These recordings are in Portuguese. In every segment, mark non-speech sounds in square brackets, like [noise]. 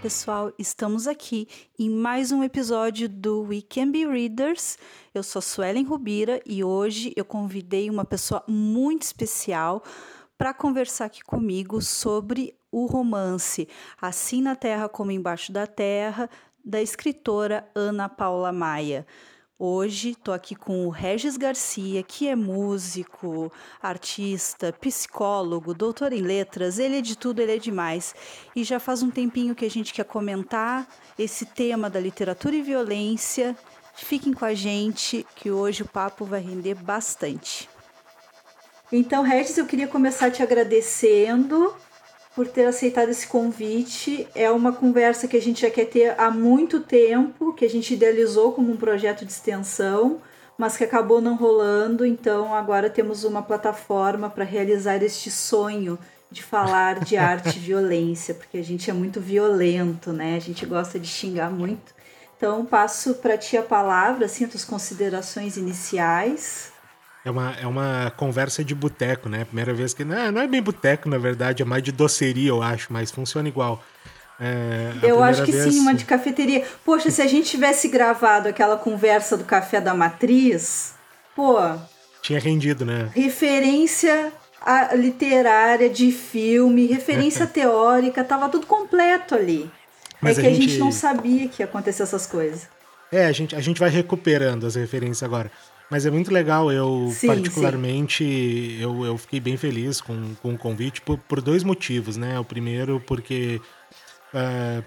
Pessoal. Estamos aqui em mais um episódio do We Can Be Readers. Eu sou Suelen Rubira e hoje eu convidei uma pessoa muito especial para conversar aqui comigo sobre o romance Assim na Terra como Embaixo da Terra, da escritora Ana Paula Maia. Hoje estou aqui com o Regis Garcia, que é músico, artista, psicólogo, doutor em letras, ele é de tudo, ele é demais. E já faz um tempinho que a gente quer comentar esse tema da literatura e violência. Fiquem com a gente, que hoje o papo vai render bastante. Então, Regis, eu queria começar te agradecendo por ter aceitado esse convite. É uma conversa que a gente já quer ter há muito tempo, que a gente idealizou como um projeto de extensão, mas que acabou não rolando. Então agora temos uma plataforma para realizar este sonho de falar de [laughs] arte e violência, porque a gente é muito violento, né? A gente gosta de xingar muito. Então passo para ti a palavra, assim, as tuas considerações iniciais. É uma, é uma conversa de boteco, né? Primeira vez que. Não, não é bem boteco, na verdade, é mais de doceria, eu acho, mas funciona igual. É, eu acho que vez... sim, uma de cafeteria. Poxa, se a gente tivesse gravado aquela conversa do café da matriz, pô. Tinha rendido, né? Referência literária de filme, referência [laughs] teórica, tava tudo completo ali. Mas é que a gente... a gente não sabia que ia acontecer essas coisas. É, a gente, a gente vai recuperando as referências agora. Mas é muito legal, eu sim, particularmente, sim. Eu, eu fiquei bem feliz com, com o convite por, por dois motivos, né? O primeiro porque uh,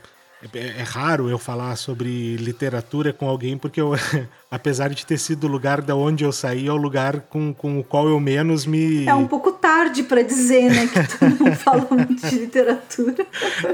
é, é, raro eu falar sobre literatura com alguém, porque eu, [laughs] apesar de ter sido o lugar da onde eu saí, é o lugar com, com o qual eu menos me... É um pouco tarde para dizer, né, que tu não [laughs] fala muito de literatura.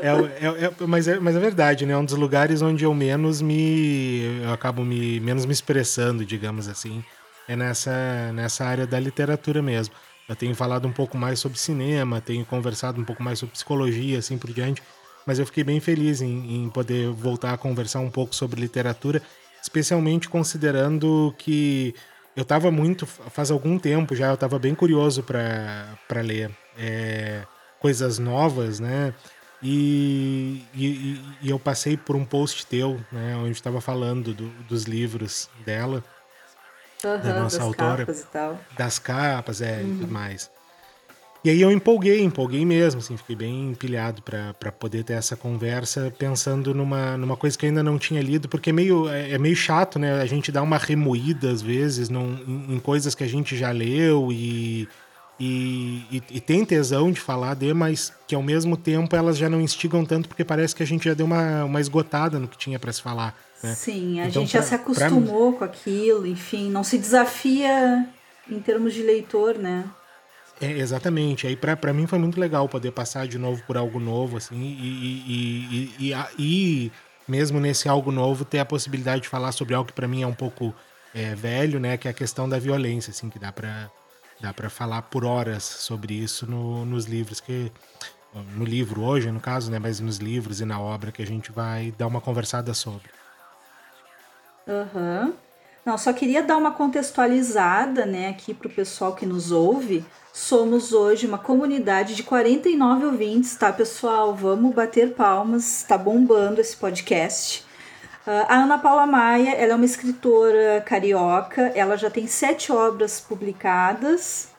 É, é, é, mas, é, mas é verdade, né? É um dos lugares onde eu menos me... eu acabo me menos me expressando, digamos assim é nessa, nessa área da literatura mesmo. Eu tenho falado um pouco mais sobre cinema, tenho conversado um pouco mais sobre psicologia, assim por diante, mas eu fiquei bem feliz em, em poder voltar a conversar um pouco sobre literatura, especialmente considerando que eu estava muito, faz algum tempo já, eu estava bem curioso para ler é, coisas novas, né? E, e, e, eu passei por um post teu, né, onde estava falando do, dos livros dela. Uhum, da nossa das autora. Capas e tal. Das capas, é, uhum. e tudo mais. E aí eu empolguei, empolguei mesmo, assim, fiquei bem empilhado para poder ter essa conversa, pensando numa, numa coisa que eu ainda não tinha lido, porque é meio, é, é meio chato, né? A gente dá uma remoída, às vezes, num, em, em coisas que a gente já leu e, e, e, e, tem tesão de falar de, mas que ao mesmo tempo elas já não instigam tanto, porque parece que a gente já deu uma, uma esgotada no que tinha para se falar. Né? Sim, a então, gente pra, já se acostumou pra... com aquilo, enfim, não se desafia em termos de leitor, né? É, exatamente. Aí para mim foi muito legal poder passar de novo por algo novo, assim, e, e, e, e, mesmo nesse algo novo ter a possibilidade de falar sobre algo que para mim é um pouco é, velho, né? Que é a questão da violência, assim, que dá para dá para falar por horas sobre isso no, nos livros que no livro hoje, no caso, né? Mas nos livros e na obra que a gente vai dar uma conversada sobre. Uhum. Não, só queria dar uma contextualizada, né, aqui para o pessoal que nos ouve. Somos hoje uma comunidade de 49 ouvintes, tá, pessoal? Vamos bater palmas, está bombando esse podcast. Uh, a Ana Paula Maia, ela é uma escritora carioca, ela já tem sete obras publicadas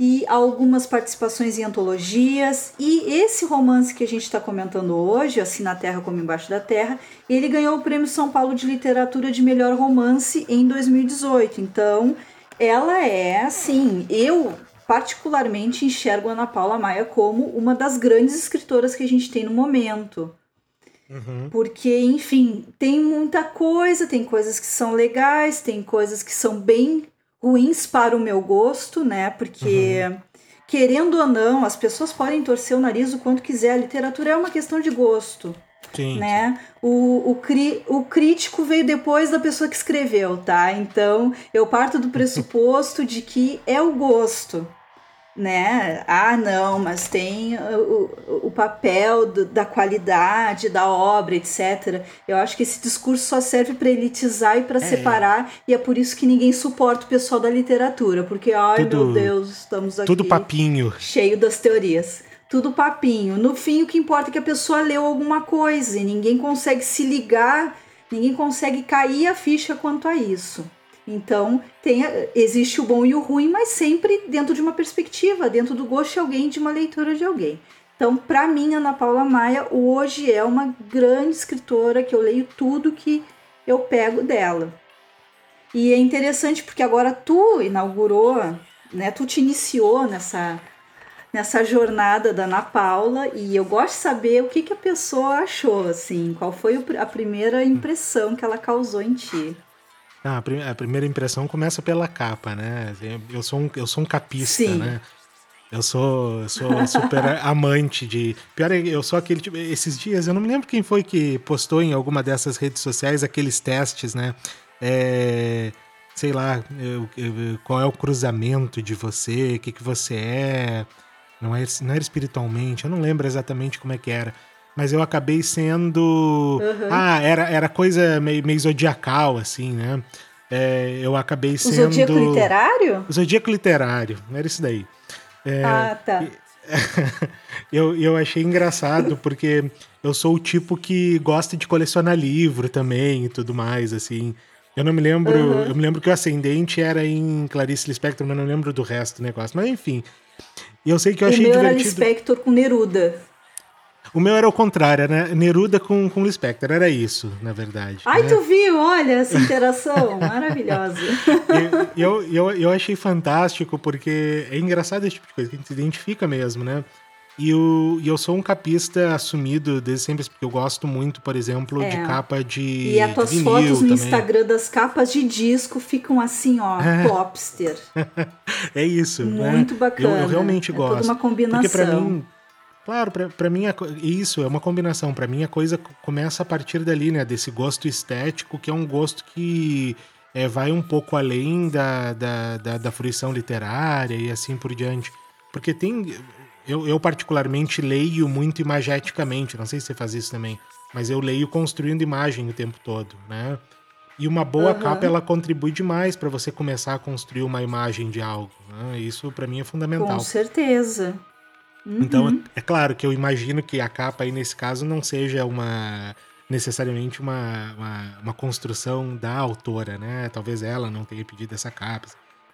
e algumas participações em antologias. E esse romance que a gente está comentando hoje, Assim na Terra como Embaixo da Terra, ele ganhou o Prêmio São Paulo de Literatura de Melhor Romance em 2018. Então, ela é, assim, eu particularmente enxergo Ana Paula Maia como uma das grandes escritoras que a gente tem no momento. Uhum. Porque, enfim, tem muita coisa, tem coisas que são legais, tem coisas que são bem ruins para o meu gosto, né? Porque, uhum. querendo ou não, as pessoas podem torcer o nariz o quanto quiser. A literatura é uma questão de gosto. Sim. Né? O, o, cri, o crítico veio depois da pessoa que escreveu, tá? Então eu parto do [laughs] pressuposto de que é o gosto né? Ah, não, mas tem o, o papel do, da qualidade da obra, etc. Eu acho que esse discurso só serve para elitizar e para é. separar, e é por isso que ninguém suporta o pessoal da literatura, porque, ai tudo, meu Deus, estamos aqui. Tudo papinho. Cheio das teorias. tudo papinho. No fim, o que importa é que a pessoa leu alguma coisa e ninguém consegue se ligar, ninguém consegue cair a ficha quanto a isso. Então, tem, existe o bom e o ruim, mas sempre dentro de uma perspectiva, dentro do gosto de alguém, de uma leitura de alguém. Então, para mim, Ana Paula Maia hoje é uma grande escritora que eu leio tudo que eu pego dela. E é interessante porque agora tu inaugurou, né? Tu te iniciou nessa nessa jornada da Ana Paula e eu gosto de saber o que, que a pessoa achou, assim, qual foi a primeira impressão que ela causou em ti. Ah, a primeira impressão começa pela capa, né? Eu sou um, eu sou um capista, Sim. né? Eu sou, sou super [laughs] amante de. Pior é, eu sou aquele tipo. Esses dias, eu não me lembro quem foi que postou em alguma dessas redes sociais aqueles testes, né? É, sei lá, eu, eu, qual é o cruzamento de você, o que, que você é. Não, é. não era espiritualmente, eu não lembro exatamente como é que era. Mas eu acabei sendo. Uhum. Ah, era, era coisa meio, meio zodiacal, assim, né? É, eu acabei sendo. O zodíaco literário? O zodíaco literário, era isso daí. É, ah, tá. [laughs] eu, eu achei engraçado porque eu sou o tipo que gosta de colecionar livro também e tudo mais, assim. Eu não me lembro. Uhum. Eu me lembro que o ascendente era em Clarice Lispector, mas não lembro do resto do negócio. Mas enfim. E eu sei que eu achei o meu divertido. Era Lispector com Neruda. O meu era o contrário, era Neruda com, com Lispector, era isso, na verdade. Ai, né? tu viu? Olha essa interação [laughs] maravilhosa. eu, eu, eu achei fantástico, porque é engraçado esse tipo de coisa, que a gente se identifica mesmo, né? E, o, e eu sou um capista assumido desde sempre, porque eu gosto muito, por exemplo, é. de capa de. E as tuas fotos no também. Instagram das capas de disco ficam assim, ó, é. popster. [laughs] é isso. Né? Muito né? bacana. Eu, eu realmente é gosto. Toda uma combinação. Porque pra mim Claro, para mim isso é uma combinação. Para mim a coisa começa a partir dali, né? Desse gosto estético, que é um gosto que é, vai um pouco além da, da, da, da, fruição literária e assim por diante. Porque tem. Eu, eu, particularmente leio muito imageticamente, não sei se você faz isso também, mas eu leio construindo imagem o tempo todo, né? E uma boa uhum. capa ela contribui demais para você começar a construir uma imagem de algo. Né? Isso para mim é fundamental. Com certeza. Então, uhum. Então, é claro que eu imagino que a capa aí nesse caso não seja uma necessariamente uma, uma, uma, construção da autora, né? Talvez ela não tenha pedido essa capa.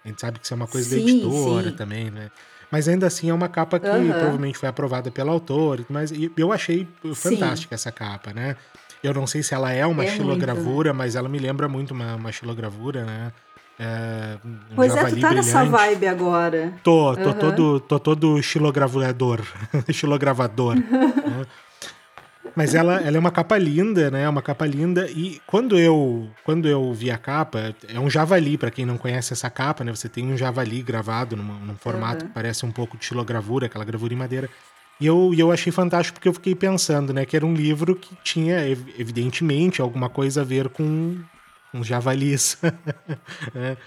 A gente sabe que isso é uma coisa sim, da editora sim. também, né? Mas ainda assim é uma capa que uhum. provavelmente foi aprovada pela autora, mas eu achei fantástica sim. essa capa, né? Eu não sei se ela é uma é xilogravura, muito. mas ela me lembra muito uma, uma xilogravura, né? É, pois é, tu tá brilhante. nessa vibe agora. Tô, tô uhum. todo, tô todo xilogravador. [laughs] xilogravador. né? Mas ela, ela é uma capa linda, né? Uma capa linda. E quando eu, quando eu vi a capa, é um javali, para quem não conhece essa capa, né? Você tem um javali gravado num, num formato uhum. que parece um pouco de xilogravura, aquela gravura em madeira. E eu, eu achei fantástico porque eu fiquei pensando, né? Que era um livro que tinha, evidentemente, alguma coisa a ver com uns javalis. [laughs] é.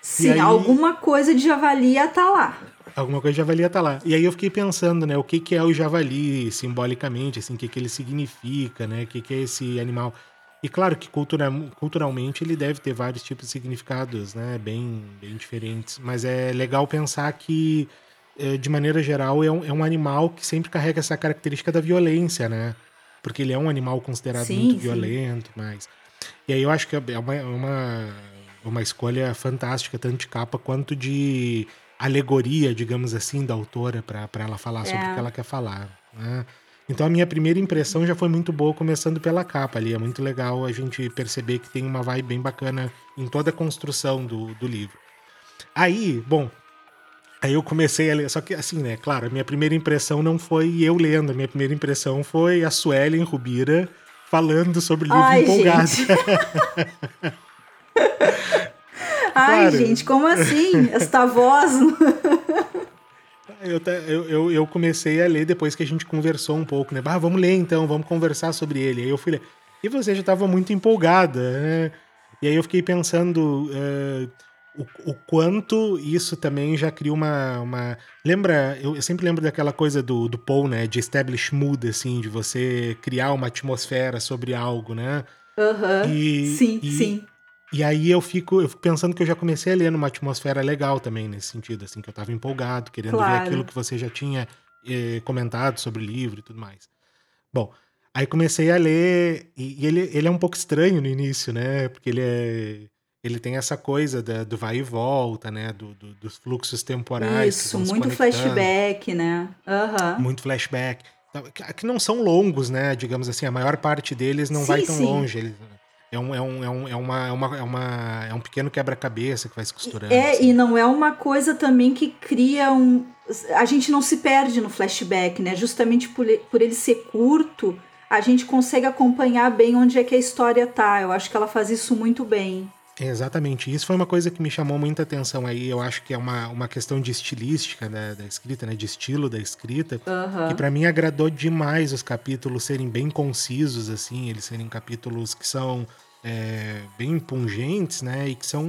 Sim, aí, alguma coisa de javali tá lá. Alguma coisa de javali tá lá. E aí eu fiquei pensando, né, o que, que é o javali simbolicamente, assim, o que, que ele significa, né, o que, que é esse animal. E claro que cultura, culturalmente ele deve ter vários tipos de significados, né, bem, bem diferentes. Mas é legal pensar que, é, de maneira geral, é um, é um animal que sempre carrega essa característica da violência, né? Porque ele é um animal considerado sim, muito sim. violento, mas e aí eu acho que é uma, uma, uma escolha fantástica, tanto de capa quanto de alegoria, digamos assim, da autora, para ela falar é. sobre o que ela quer falar. Né? Então a minha primeira impressão já foi muito boa, começando pela capa ali. É muito legal a gente perceber que tem uma vibe bem bacana em toda a construção do, do livro. Aí, bom, aí eu comecei a ler. Só que assim, né, claro, a minha primeira impressão não foi eu lendo, a minha primeira impressão foi a Suelen Rubira falando sobre livro Ai, empolgado. [laughs] Ai, gente, como assim? Esta voz. eu, eu, eu comecei a ler depois que a gente conversou um pouco, né? Ah, vamos ler então, vamos conversar sobre ele. Aí eu fui ler. E você já estava muito empolgada, né? E aí eu fiquei pensando. Uh, o, o, quanto isso também já cria uma. uma... Lembra, eu, eu, sempre lembro daquela coisa do, do Paul, né? De establish mood, assim, de você criar uma atmosfera sobre algo, né? Aham. Uhum. Sim, e, sim. E aí eu fico, eu fico pensando que eu já comecei a ler numa atmosfera legal também, nesse sentido, assim, que eu tava empolgado, querendo claro. ver aquilo que você já tinha eh, comentado sobre o livro e tudo mais. Bom, aí comecei a ler, e, e, ele, ele é um pouco estranho no início, né? Porque ele é. Ele tem essa coisa da, do vai e volta, né? Do, do dos fluxos temporais. Isso, muito flashback, né? Uhum. Muito flashback. Que não são longos, né? Digamos assim, a maior parte deles não sim, vai tão sim. longe. Eles, é um, é um, é um, é uma, é uma, é uma, é um pequeno quebra-cabeça que vai se costurando. É, assim. e não é uma coisa também que cria um. A gente não se perde no flashback, né? Justamente por, por ele ser curto, a gente consegue acompanhar bem onde é que a história tá. Eu acho que ela faz isso muito bem. Exatamente. Isso foi uma coisa que me chamou muita atenção aí. Eu acho que é uma, uma questão de estilística né, da escrita, né, de estilo da escrita, uhum. que para mim agradou demais os capítulos serem bem concisos, assim, eles serem capítulos que são é, bem pungentes, né, e que são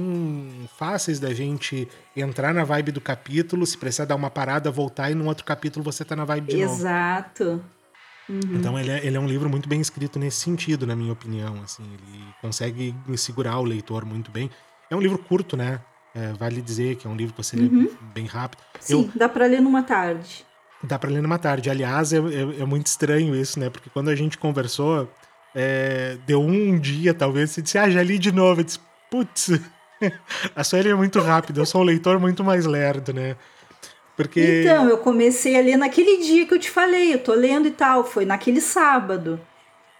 fáceis da gente entrar na vibe do capítulo, se precisar dar uma parada, voltar e num outro capítulo você tá na vibe de Exato. novo. Exato. Uhum. Então ele é, ele é um livro muito bem escrito nesse sentido, na minha opinião. Assim, ele consegue segurar o leitor muito bem. É um livro curto, né? É, vale dizer que é um livro que você uhum. lê bem rápido. Sim, Eu, dá para ler numa tarde. Dá para ler numa tarde. Aliás, é, é, é, muito estranho isso, né? Porque quando a gente conversou, é, deu um dia, talvez, você disse, ah, já li de novo. Eu disse, putz, [laughs] a Sueli é muito rápida, eu sou um leitor muito mais lerdo, né? Porque... Então, eu comecei a ler naquele dia que eu te falei, eu tô lendo e tal, foi naquele sábado.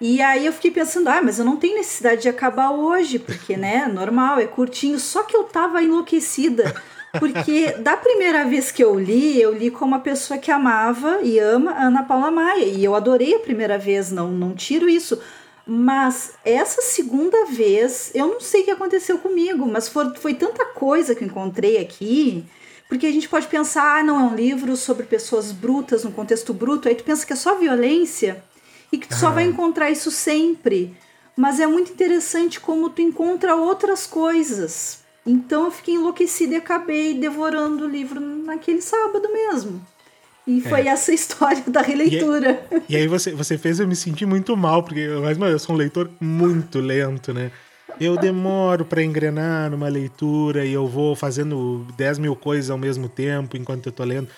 E aí eu fiquei pensando, ah, mas eu não tenho necessidade de acabar hoje, porque, né, [laughs] normal, é curtinho. Só que eu tava enlouquecida, porque da primeira vez que eu li, eu li como uma pessoa que amava e ama Ana Paula Maia. E eu adorei a primeira vez, não, não tiro isso. Mas essa segunda vez, eu não sei o que aconteceu comigo, mas foi, foi tanta coisa que eu encontrei aqui porque a gente pode pensar, ah, não é um livro sobre pessoas brutas, num contexto bruto, aí tu pensa que é só violência e que tu ah. só vai encontrar isso sempre. Mas é muito interessante como tu encontra outras coisas. Então eu fiquei enlouquecida e acabei devorando o livro naquele sábado mesmo. E é. foi essa [laughs] história da releitura. E, aí, e aí você, você fez eu me sentir muito mal, porque mas, eu sou um leitor muito lento, né? Eu demoro para engrenar numa leitura e eu vou fazendo 10 mil coisas ao mesmo tempo enquanto eu tô lendo.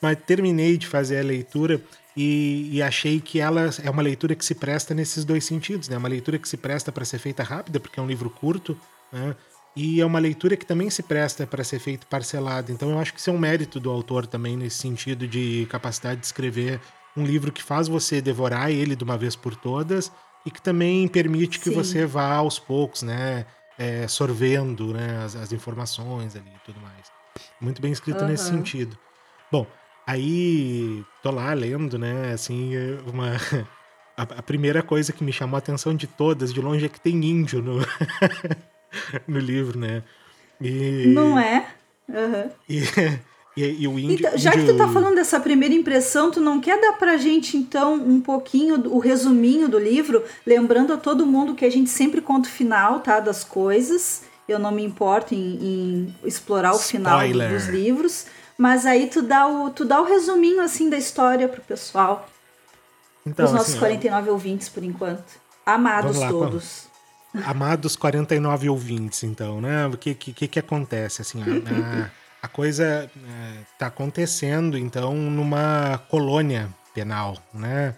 Mas terminei de fazer a leitura e, e, achei que ela é uma leitura que se presta nesses dois sentidos, né? Uma leitura que se presta para ser feita rápida, porque é um livro curto, né? E é uma leitura que também se presta para ser feita parcelada. Então eu acho que isso é um mérito do autor também nesse sentido de capacidade de escrever um livro que faz você devorar ele de uma vez por todas e que também permite que Sim. você vá aos poucos, né? É, sorvendo né, as, as, informações ali e tudo mais. Muito bem escrito uhum. nesse sentido. Bom, aí tô lá lendo, né? Assim, uma. [laughs] A, a, primeira coisa que me chamou a atenção de todas, de longe, é que tem índio no, [laughs] no livro, né? E... Não é? Uhum. [laughs] E, e, e o índio, então, já índio... que tu tá falando dessa primeira impressão, tu não quer dar pra gente, então, um pouquinho o resuminho do livro, lembrando a todo mundo que a gente sempre conta o final, tá? Das coisas. Eu não me importo em, em explorar o Spoiler. final dos livros. Mas aí tu dá o, tu dá o resuminho, assim, da história pro pessoal. Então, os nossos assim, 49 eu... ouvintes, por enquanto. Amados lá, todos. Amados 49 ouvintes, então, né? O que, que, que acontece, assim, a, [laughs] a coisa está é, acontecendo, então, numa colônia penal, né?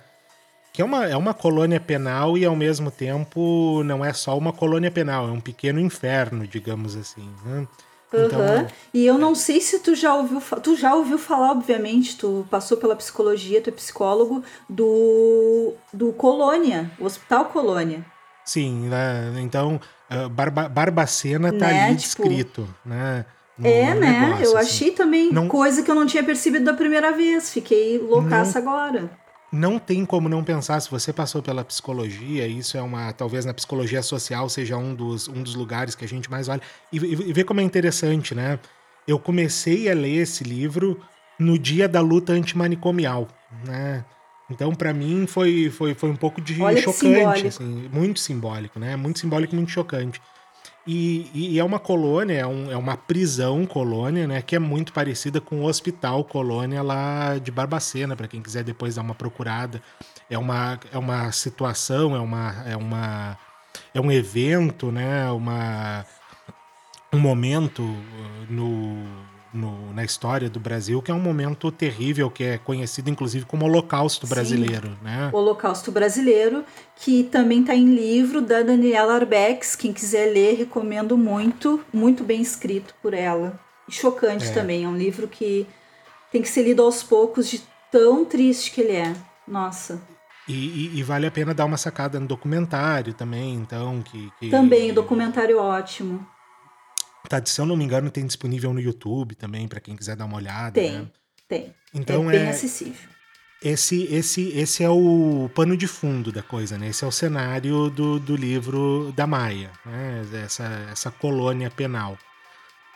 Que é uma, é uma colônia penal e, ao mesmo tempo, não é só uma colônia penal, é um pequeno inferno, digamos assim, né? Então, uhum. E eu não sei se tu já ouviu, tu já ouviu falar, obviamente, tu passou pela psicologia, tu é psicólogo, do, do Colônia, o Hospital Colônia. Sim, né? então Barba, Barbacena tá né? ali tipo, descrito, né? é, né? Negócio, eu assim. achei também não, coisa que eu não tinha percebido da primeira vez. Fiquei loucaça não, agora. Não tem como não pensar, se você passou pela psicologia, isso é uma. Talvez na psicologia social seja um dos, um dos lugares que a gente mais olha. E, e, vê como é interessante, né? Eu comecei a ler esse livro no dia da luta antimanicomial, né? Então, para mim, foi, foi, foi um pouco de Olha chocante, assim, muito simbólico, né? Muito simbólico e muito chocante. E, e, é uma colônia, é, um, é, uma prisão colônia, né? Que é muito parecida com o hospital colônia lá de Barbacena, para quem quiser depois dar uma procurada. É uma, é uma situação, é uma, é uma é um evento, né? Uma, um momento uh, no, no, na história do Brasil, que é um momento terrível, que é conhecido inclusive como Holocausto Brasileiro, Sim, né? Holocausto Brasileiro, que também está em livro da Daniela Arbex. Quem quiser ler, recomendo muito, muito bem escrito por ela. E chocante é. também, é um livro que tem que ser lido aos poucos de tão triste que ele é. Nossa. E, e, e, vale a pena dar uma sacada no documentário também, então. Que, que... Também, o documentário ótimo. Tá, se eu não me engano, tem disponível no YouTube também, para quem quiser dar uma olhada. Tem, né? tem. Então é bem é, acessível. Esse, esse, esse é o pano de fundo da coisa, né? Esse é o cenário do, do livro da Maia, né? Essa, essa colônia penal.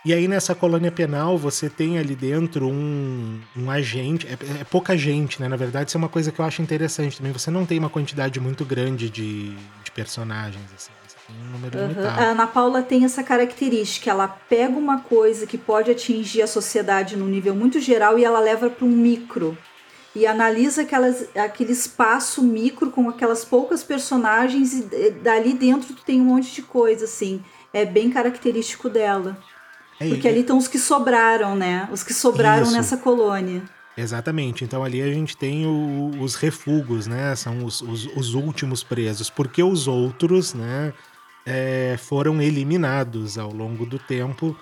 E aí nessa colônia penal você tem ali dentro um, um agente, é, é, pouca gente, né? Na verdade, isso é uma coisa que eu acho interessante também. Você não tem uma quantidade muito grande de, de personagens, assim. Um número uhum. limitado. A Ana Paula tem essa característica. Ela pega uma coisa que pode atingir a sociedade num nível muito geral e ela leva para um micro. E analisa aquelas, aquele espaço micro com aquelas poucas personagens e dali dentro tu tem um monte de coisa, assim. É bem característico dela. É, Porque ali estão os que sobraram, né? Os que sobraram Isso. nessa colônia. Exatamente. Então ali a gente tem o, os refugos, né? São os, os, os, últimos presos. Porque os outros, né? É, foram eliminados ao longo do tempo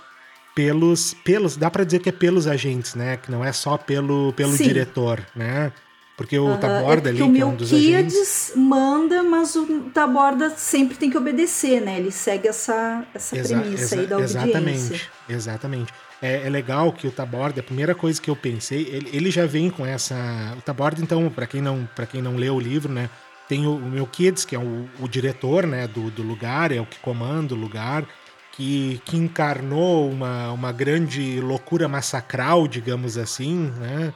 pelos, pelos, dá para dizer que é pelos agentes, né? Que não é só pelo, pelo diretor, né? Porque o Taborda é ali, que é um dos agentes... manda, mas o Taborda sempre tem que obedecer, né? Ele segue essa, essa exa premissa exa aí da obediência. Exatamente, exatamente. É, é, legal que o Taborda, a primeira coisa que eu pensei, ele, ele já vem com essa... O Taborda, então, para quem, não, quem não leu o livro, né? Tem o, o meu Kids, que é o, o diretor né, do, do lugar, é o que comanda o lugar, que, que encarnou uma, uma grande loucura massacral, digamos assim, né?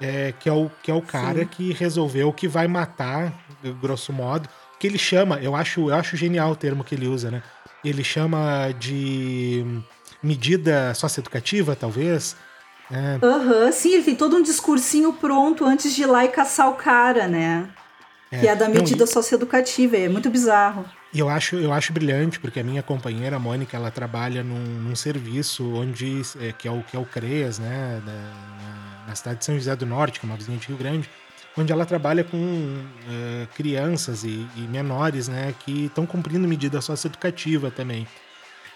é, que, é o, que é o cara Sim. que resolveu que vai matar, grosso modo, que ele chama, eu acho, eu acho genial o termo que ele usa, né? Ele chama de medida socioeducativa, talvez. É. Aham, uhum, sim, ele tem todo um discursinho pronto antes de ir lá e caçar o cara, né? É. Que é da medida Não, e... socioeducativa, é muito bizarro. E eu acho, eu acho brilhante, porque a minha companheira, a Mônica, ela trabalha num, num serviço onde, é, que, é o, que é o CREAS, né? Da, na cidade de São José do Norte, que é uma vizinha de Rio Grande, onde ela trabalha com uh, crianças e, e, menores, né, que estão cumprindo medida socioeducativa também.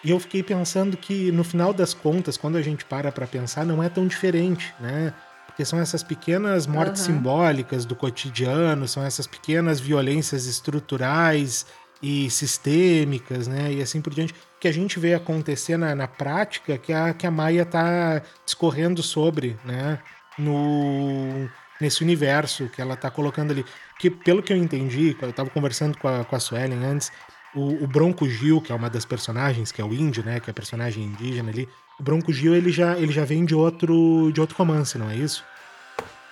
E eu fiquei pensando que, no final das contas, quando a gente para para pensar, não é tão diferente, né? Porque são essas pequenas mortes uhum. simbólicas do cotidiano, são essas pequenas violências estruturais e sistêmicas, né? E assim por diante, que a gente vê acontecer na, na prática que a, que a Maia está discorrendo sobre, né? no nesse universo que ela tá colocando ali. Que, pelo que eu entendi, eu tava conversando com a, com a Suelen antes, o, o, Bronco Gil, que é uma das personagens, que é o índio, né? Que é a personagem indígena ali. O Bronco Gil, ele já, ele já vem de outro, de outro romance, não é isso?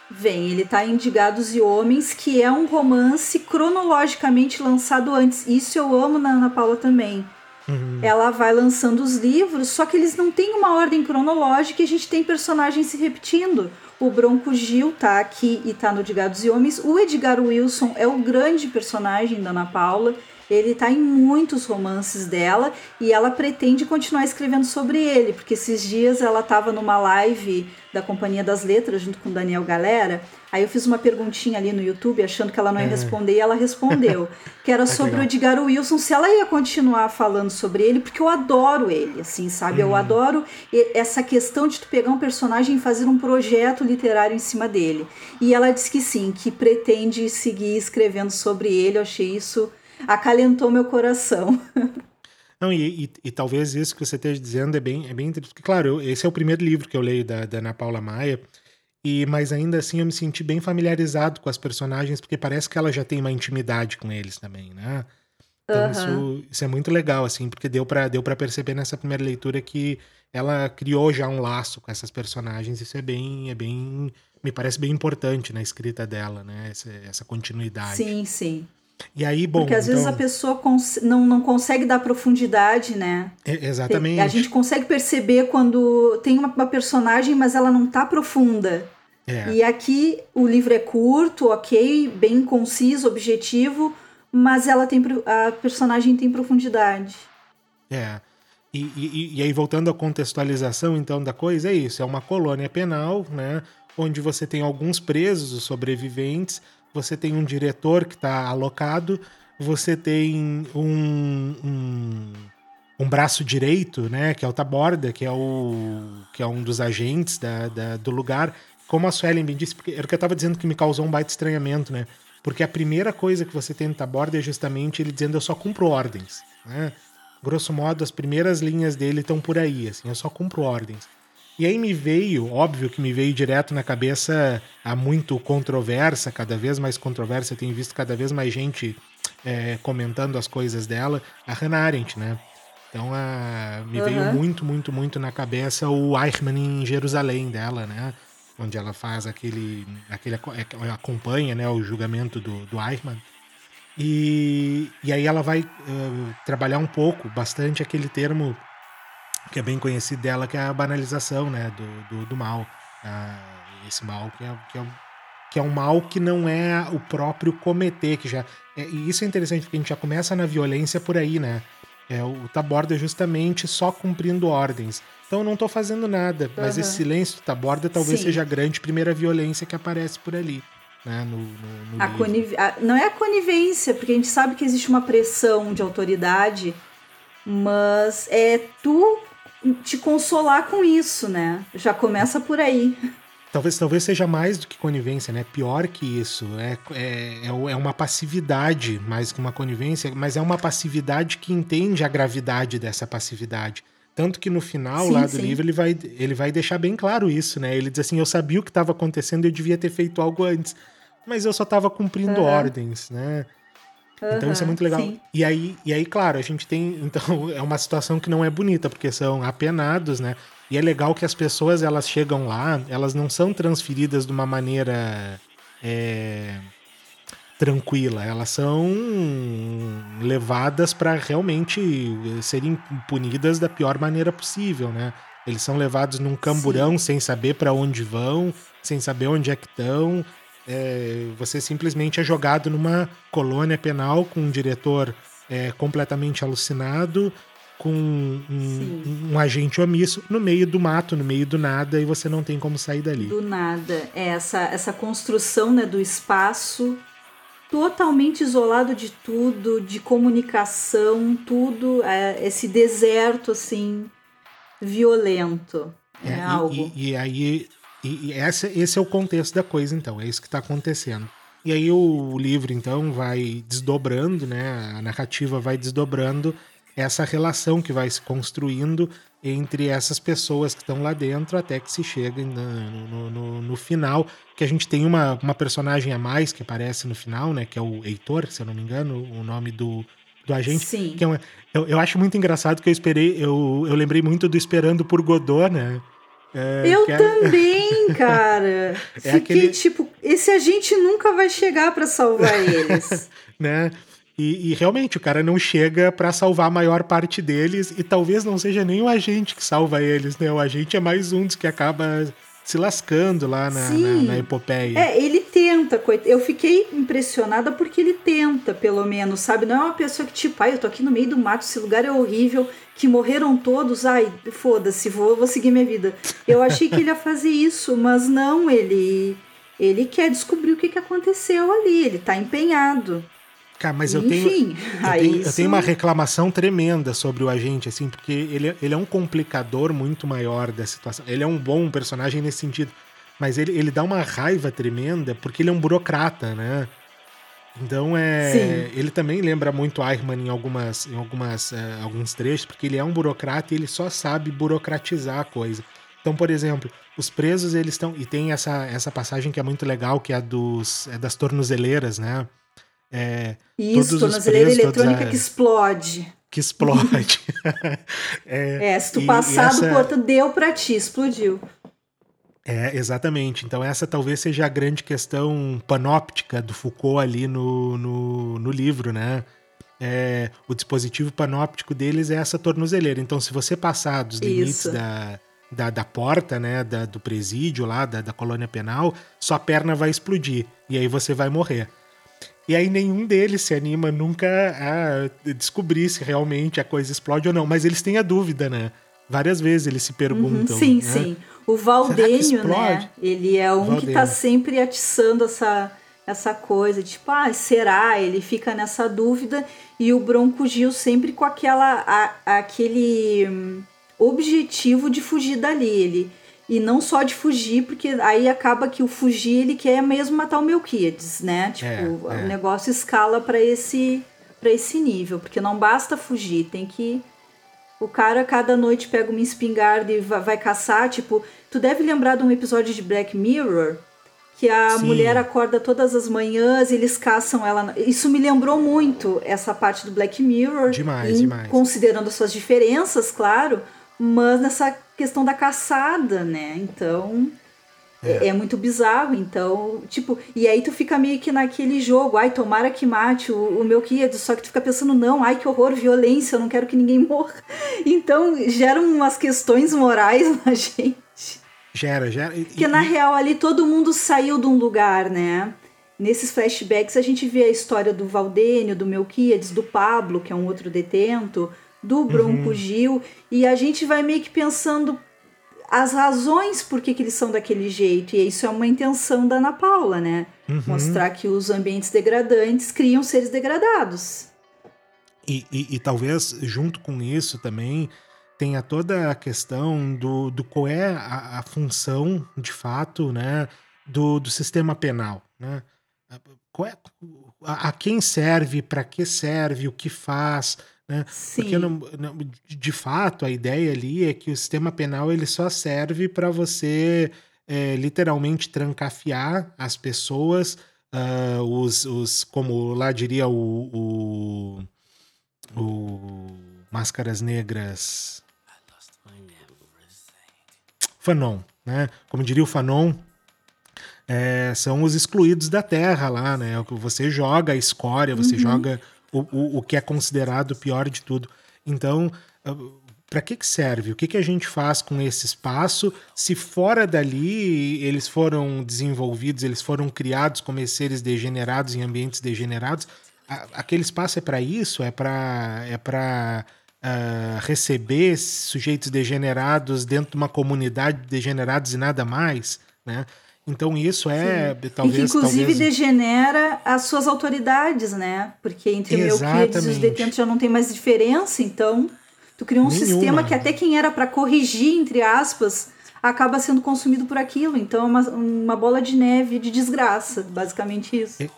Vem, ele tá em Digados e Homens, que é um romance cronologicamente lançado antes. Isso eu amo na Ana Paula também. Uhum. Ela vai lançando os livros, só que eles não têm uma ordem cronológica e a gente tem personagens se repetindo. O Bronco Gil tá aqui e tá no De Gados e Homens. O Edgar Wilson é o grande personagem da Ana Paula. Ele tá em muitos romances dela e ela pretende continuar escrevendo sobre ele, porque esses dias ela tava numa live da Companhia das Letras junto com Daniel Galera. Aí eu fiz uma perguntinha ali no YouTube, achando que ela não ia é. responder, e ela respondeu. [laughs] Que era sobre o Edgar Wilson, se ela ia continuar falando sobre ele, porque eu adoro ele, assim, sabe? Eu uhum. adoro essa questão de tu pegar um personagem e fazer um projeto literário em cima dele. E ela disse que sim, que pretende seguir escrevendo sobre ele. Eu achei isso acalentou meu coração. [laughs] Não, e, e, e, talvez isso que você esteja dizendo é bem, é bem interessante. Porque, claro, eu, esse é o primeiro livro que eu leio da, da Ana Paula Maia, e, mas ainda assim eu me senti bem familiarizado com as personagens, porque parece que ela já tem uma intimidade com eles também, né? Então uhum. isso, isso é muito legal, assim, porque deu para deu perceber nessa primeira leitura que ela criou já um laço com essas personagens. Isso é bem, é bem, me parece bem importante na escrita dela, né? Essa, essa continuidade. Sim, sim. E aí, bom. Porque às então... vezes a pessoa não, não consegue dar profundidade, né? É, exatamente. A gente consegue perceber quando tem uma, uma personagem, mas ela não tá profunda. É. E aqui o livro é curto, ok, bem conciso, objetivo, mas ela tem a personagem tem profundidade. É. E, e, e aí, voltando à contextualização, então, da coisa, é isso: é uma colônia penal, né? Onde você tem alguns presos, os sobreviventes, você tem um diretor que está alocado, você tem um, um, um, braço direito, né? Que é o Taborda, que é, o, que é um dos agentes da, da do lugar. Como a Suelen me disse, porque era o que eu estava dizendo que me causou um baita estranhamento, né? Porque a primeira coisa que você tem no Taborda é justamente ele dizendo eu só cumpro ordens, né? grosso modo, as primeiras linhas dele estão por aí, assim, eu só cumpro ordens. E aí me veio, óbvio que me veio direto na cabeça há muito controversa, cada vez mais controversa, eu tenho visto cada vez mais gente é, comentando as coisas dela, a Hannah Arendt, né? Então a, me uhum. veio muito, muito, muito na cabeça o Eichmann em Jerusalém dela, né? Onde ela faz aquele, aquele é, acompanha né, o julgamento do, do Eichmann. E, e aí ela vai uh, trabalhar um pouco, bastante aquele termo que é bem conhecido dela, que é a banalização né, do, do, do mal. Uh, esse mal que é, que, é, que é um mal que não é o próprio cometer, que já. É, e isso é interessante, porque a gente já começa na violência por aí, né? É, o Taborda é justamente só cumprindo ordens. Então eu não estou fazendo nada, mas esse silêncio do Taborda talvez Sim. seja a grande primeira violência que aparece por ali né, no, no, no a conniv... a, não é a conivência, porque a gente sabe que existe uma pressão de autoridade, mas é tu te consolar com isso, né? Já começa por aí. Talvez, talvez seja mais do que conivência, né? Pior que isso. É, é, é, é uma passividade mais que uma conivência, mas é uma passividade que entende a gravidade dessa passividade. Tanto que no final sim, lá do sim. livro ele vai, ele vai deixar bem claro isso, né? Ele diz assim: Eu sabia o que estava acontecendo eu devia ter feito algo antes mas eu só tava cumprindo uhum. ordens, né? Uhum, então isso é muito legal. E aí, e aí, claro, a gente tem. [laughs] Então, é uma situação que não é bonita, porque são apenados, né? E é legal que as pessoas elas chegam lá, elas não são transferidas de uma maneira é, tranquila, elas são levadas para realmente serem punidas da pior maneira possível, né? Eles são levados num camburão Sim. sem saber para onde vão, sem saber onde é que estão, é, você simplesmente é jogado numa colônia penal com um diretor é, completamente alucinado, com um, um, agente omisso no meio do mato, no meio do nada, e você não tem como sair dali. Do nada. É essa, essa construção né, do espaço totalmente isolado de tudo, de comunicação, tudo, é, esse deserto assim violento. É, é algo. E, e, aí e, e essa, esse é o contexto da coisa, então, é isso que está acontecendo. E aí o livro, então, vai desdobrando, né? A narrativa vai desdobrando essa relação que vai se construindo entre essas pessoas que estão lá dentro até que se chega no, no, no, no, final, que a gente tem uma, uma personagem a mais que aparece no final, né? Que é o Heitor, se eu não me engano, o nome do, do agente. Sim. Que é uma, eu, eu acho muito engraçado que eu esperei, eu, eu lembrei muito do Esperando por Godot, né? É, eu é... também, [laughs] cara. É Fiquei aquele... tipo, esse agente nunca vai chegar para salvar [laughs] eles. né? E, e, realmente o cara não chega para salvar a maior parte deles e talvez não seja nem o agente que salva eles, né? O agente é mais um dos que acaba se lascando lá na, na, na, epopeia. É, ele tenta, eu fiquei impressionada porque ele tenta, pelo menos, sabe? Não é uma pessoa que, tipo, ai, eu tô aqui no meio do mato, esse lugar é horrível, que morreram todos, ai, foda-se, vou, vou seguir minha vida. Eu achei que ele ia fazer isso, mas não, ele ele quer descobrir o que, que aconteceu ali, ele tá empenhado. Cara, mas eu tenho, Enfim, eu, tenho, isso... eu tenho uma reclamação tremenda sobre o agente, assim, porque ele, ele é um complicador muito maior da situação. Ele é um bom personagem nesse sentido, mas ele, ele dá uma raiva tremenda porque ele é um burocrata, né? Então é, Sim. ele também lembra muito Eichmann em algumas, em algumas, uh, alguns trechos, porque ele é um burocrata e ele só sabe burocratizar a coisa. Então, por exemplo, os presos eles estão e tem essa, essa passagem que é muito legal, que é a dos é das tornozeleiras, né? É, Isso, tornozeleira eletrônica a... que explode. Que explode. [laughs] é, é, se tu passar essa... do porto, deu pra ti, explodiu. É, exatamente. Então, essa talvez seja a grande questão panóptica do Foucault ali no, no, no livro, né? É, o dispositivo panóptico deles é essa tornozeleira. Então, se você passar dos limites da, da, da, porta, né, da, do presídio lá, da, da colônia penal, sua perna vai explodir e aí você vai morrer. E aí nenhum deles se anima nunca a descobrir se realmente a coisa explode ou não. Mas eles têm a dúvida, né? Várias vezes eles se perguntam. Uhum, sim, né? sim. O Valdênio, né? Ele é um que tá sempre atiçando essa, essa coisa, tipo, ah, será? Ele fica nessa dúvida. E o Bronco Gil sempre com aquela, a, aquele hum, objetivo de fugir dali. Ele, e não só de fugir, porque aí acaba que o fugir ele quer mesmo matar o Melquiades, né? Tipo, é, é. o negócio escala para esse para esse nível, porque não basta fugir, tem que o cara cada noite pega uma espingarda e vai, caçar, tipo, tu deve lembrar de um episódio de Black Mirror que a Sim. mulher acorda todas as manhãs, eles caçam ela. Isso me lembrou muito essa parte do Black Mirror. Demais, em, demais. Considerando as suas diferenças, claro, mas nessa questão da caçada, né? Então. É. é. muito bizarro, então, tipo, e aí tu fica meio que naquele jogo, ai, tomara que mate o, o meu Kied, só que tu fica pensando, não, ai, que horror, violência, eu não quero que ninguém [laughs] morra. Então, geram umas questões morais na [laughs] gente. Gera, gera. Porque na real ali todo mundo saiu de um lugar, né? Nesses flashbacks a gente vê a história do Valdênio, do Melquiades, do Pablo, que é um outro detento, do Bronco uhum. Gil, e a gente vai meio que pensando as razões por que, que eles são daquele jeito, e isso é uma intenção da Ana Paula, né? Uhum. Mostrar que os ambientes degradantes criam seres degradados. E, e, e, talvez junto com isso também tenha toda a questão do, do qual é a, a função de fato né, do, do sistema penal. Né? Qual é, a, a quem serve, para que serve, o que faz, né? Porque não, não, de fato a ideia ali é que o sistema penal ele só serve para você é, literalmente trancafiar as pessoas, uh, os, os, como lá diria o, o, o Máscaras Negras. Fanon, né? Como diria o Fanon, é, são os excluídos da Terra lá, né? Você joga a escória, você uhum. joga o, o, o que é considerado o pior de tudo. Então, ah, para que, que serve? O que, que a gente faz com esse espaço? Se fora dali eles foram desenvolvidos, eles foram criados como seres degenerados em ambientes degenerados, aquele espaço é para isso? É para é para uh, ah, receber sujeitos degenerados dentro de uma comunidade de degenerados e nada mais, né? Então isso é Sim. talvez. E que inclusive talvez... degenera as suas autoridades, né? Porque entre Exatamente. e os detentos já não tem mais diferença, então tu cria um Nenhuma. sistema que até quem era para corrigir, entre aspas, acaba sendo consumido por aquilo. Então é uma, uma bola de neve de desgraça, basicamente isso. E,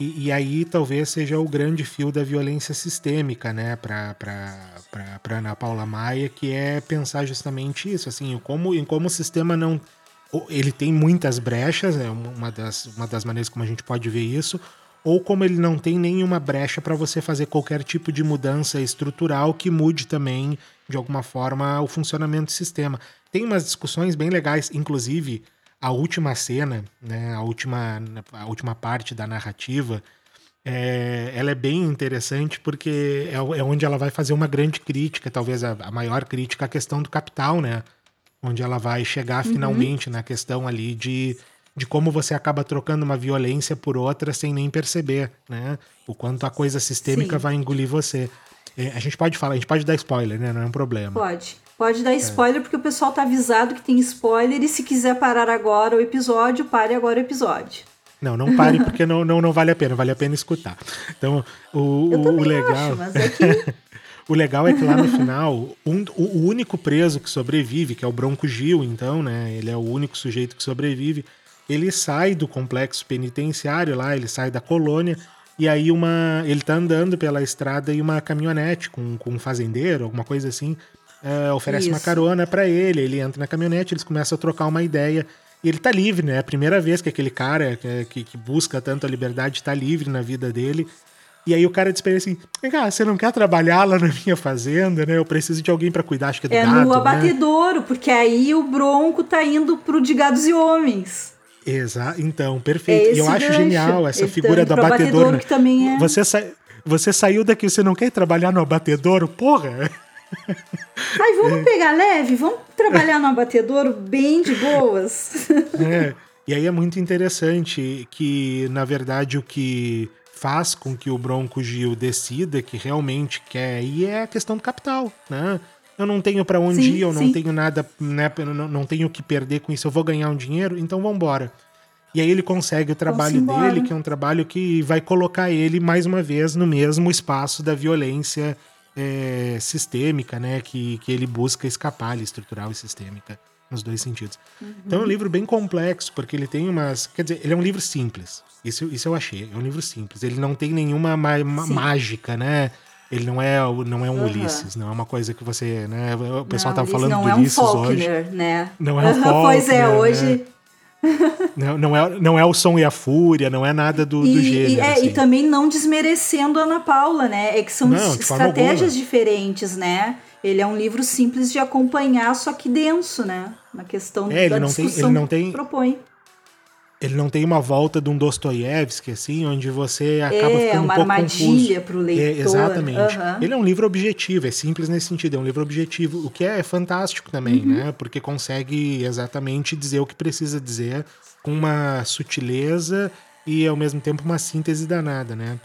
e, e aí talvez seja o grande fio da violência sistêmica, né, para Ana Paula Maia, que é pensar justamente isso, assim, como, em como o sistema não ele tem muitas brechas, é uma das, uma das maneiras como a gente pode ver isso, ou como ele não tem nenhuma brecha para você fazer qualquer tipo de mudança estrutural que mude também, de alguma forma, o funcionamento do sistema. Tem umas discussões bem legais, inclusive a última cena, né, a, última, a última parte da narrativa, é, ela é bem interessante porque é, é, onde ela vai fazer uma grande crítica, talvez a, a maior crítica à questão do capital, né? Onde ela vai chegar uhum. finalmente na questão ali de, de como você acaba trocando uma violência por outra sem nem perceber, né? O quanto a coisa sistêmica Sim. vai engolir você. É, a gente pode falar, a gente pode dar spoiler, né? Não é um problema. Pode. Pode dar é. spoiler, é. porque o pessoal tá avisado que tem spoiler, e se quiser parar agora o episódio, pare agora o episódio. Não, não pare porque não, não, não vale a pena, vale a pena escutar. Então, o, [laughs] Eu o legal. Acho, mas é que O legal é que lá no final, um, o, único preso que sobrevive, que é o Bronco Gil, então, né? Ele é o único sujeito que sobrevive. Ele sai do complexo penitenciário lá, ele sai da colônia, e aí uma. Ele tá andando pela estrada e uma caminhonete com, com um fazendeiro, alguma coisa assim, é, oferece Isso. uma carona para ele. Ele entra na caminhonete, eles começam a trocar uma ideia. E ele tá livre, né? É a primeira vez que aquele cara que, que busca tanto a liberdade tá livre na vida dele. E aí o cara disse pra ele assim: Vem você não quer trabalhar lá na minha fazenda, né? Eu preciso de alguém para cuidar, acho que é do é gado, no né? abatedouro, né? porque aí o bronco tá indo pro de gados e homens. Exato, então, perfeito. É e eu acho gancho. genial essa Ele figura tá do abatedouro. Né? Que também é... você, sa... você saiu daqui, você não quer trabalhar no abatedouro? Porra! [laughs] Ai, vamos é. pegar leve, vamos trabalhar no abatedouro bem de boas. [laughs] É. E aí é muito interessante que, na verdade, o que faz com que o Bronco Gil decida que realmente quer ir é a questão do capital, né? Eu não tenho para onde sim, ir, eu sim. não tenho nada, né? Não, não tenho o que perder com isso, eu vou ganhar um dinheiro, então vamos embora. E aí ele consegue o trabalho dele, que é um trabalho que vai colocar ele mais uma vez no mesmo espaço da violência é, sistêmica, né? Que, que ele busca escapar, estrutural e sistêmica, nos dois sentidos. Uhum. Então é um livro bem complexo, porque ele tem umas. Quer dizer, ele é um livro simples. Isso, isso eu achei. É um livro simples. Ele não tem nenhuma ma mágica, né? Ele não é, não é um uhum. Ulisses, não é uma coisa que você, né? O pessoal não, tá falando do Ulisses é um Faulkner, hoje. Né? Não é [laughs] um Faulkner, Pois é, hoje. Né? [laughs] não, não, é, não é o som e a fúria, não é nada do, e, do gênero. E, é, assim. e também não desmerecendo a Ana Paula, né? É que são não, estratégias diferentes, né? Ele é um livro simples de acompanhar, só que denso, né? Na questão é, da ele não discussão tem, ele não tem, propõe ele não tem uma volta de um Dostoiévski, assim, onde você acaba é, ficando um uma pouco armadilha para o leitor. É, exatamente. Uhum. Ele é um livro objetivo, é simples nesse sentido, é um livro objetivo, o que é fantástico também, uhum. né? Porque consegue exatamente dizer o que precisa dizer com uma sutileza e ao mesmo tempo uma síntese danada, né?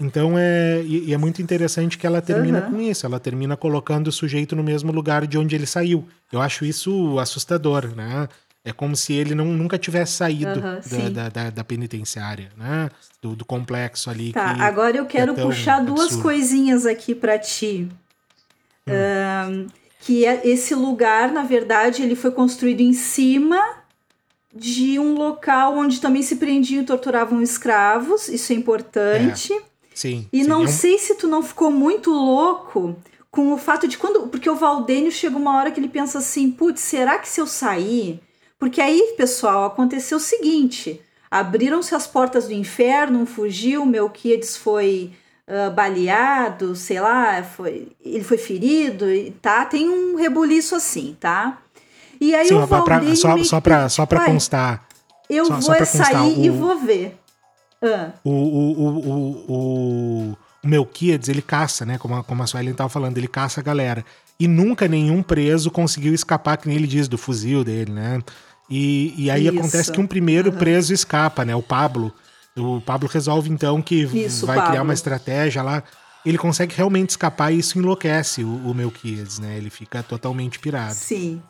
Então é, e, é muito interessante que ela termina uhum. com isso, ela termina colocando o sujeito no mesmo lugar de onde ele saiu. Eu acho isso assustador, né? É como se ele não, nunca tivesse saído uhum, da, da, da, penitenciária, né? Do, do complexo ali. Tá, que, agora eu quero é puxar duas absurdo. coisinhas aqui para ti. Hum. Um, que é esse lugar, na verdade, ele foi construído em cima de um local onde também se prendiam e torturavam escravos. Isso é importante. É. Sim. E sim, não é um... sei se tu não ficou muito louco com o fato de quando. Porque o Valdênio chega uma hora que ele pensa assim: putz, será que se eu sair porque aí, pessoal, aconteceu o seguinte: abriram-se as portas do inferno, fugiu, Melquiades foi uh, baleado, sei lá, foi, ele foi ferido, tá? Tem um rebuliço assim, tá? E aí Sim, o Valdir só, só para só para constar. Eu só, vou só sair o, e vou ver. Ah. O, o, o, o, o Melquiades, ele caça, né? Como a, como a Suelen tava falando, ele caça a galera. E nunca nenhum preso conseguiu escapar, que nem ele diz, do fuzil dele, né? E, e aí Isso. acontece que um primeiro uhum. preso escapa, né? O Pablo. O Pablo resolve então que isso, vai Pablo. criar uma estratégia lá. Ele consegue realmente escapar e isso enlouquece o, o Melquiades, né? Ele fica totalmente pirado. Sim.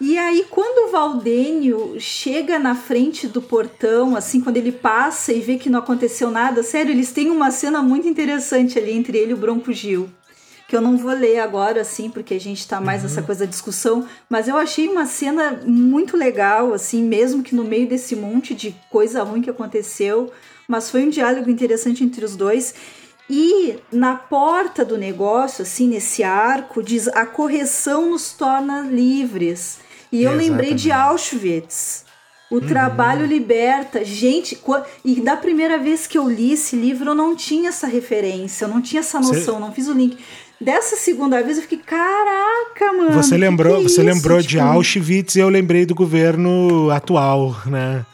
E aí, quando o Valdênio chega na frente do portão, assim, quando ele passa e vê que não aconteceu nada, sério, eles têm uma cena muito interessante ali entre ele e o Bronco Gil que eu não vou ler agora, assim, porque a gente tá mais uhum. nessa coisa da discussão, mas eu achei uma cena muito legal, assim, mesmo que no meio desse monte de coisa ruim que aconteceu, mas foi um diálogo interessante entre os dois. E na porta do negócio, assim, nesse arco, diz a correção nos torna livres. E eu Exatamente. lembrei de Auschwitz. O uhum. trabalho liberta. Gente, e da primeira vez que eu li esse livro, eu não tinha essa referência, eu não tinha essa noção, Cê... não fiz o link. Dessa segunda vez eu fiquei, caraca, mano. Você lembrou, que você isso? lembrou tipo... de Auschwitz e eu lembrei do governo atual, né?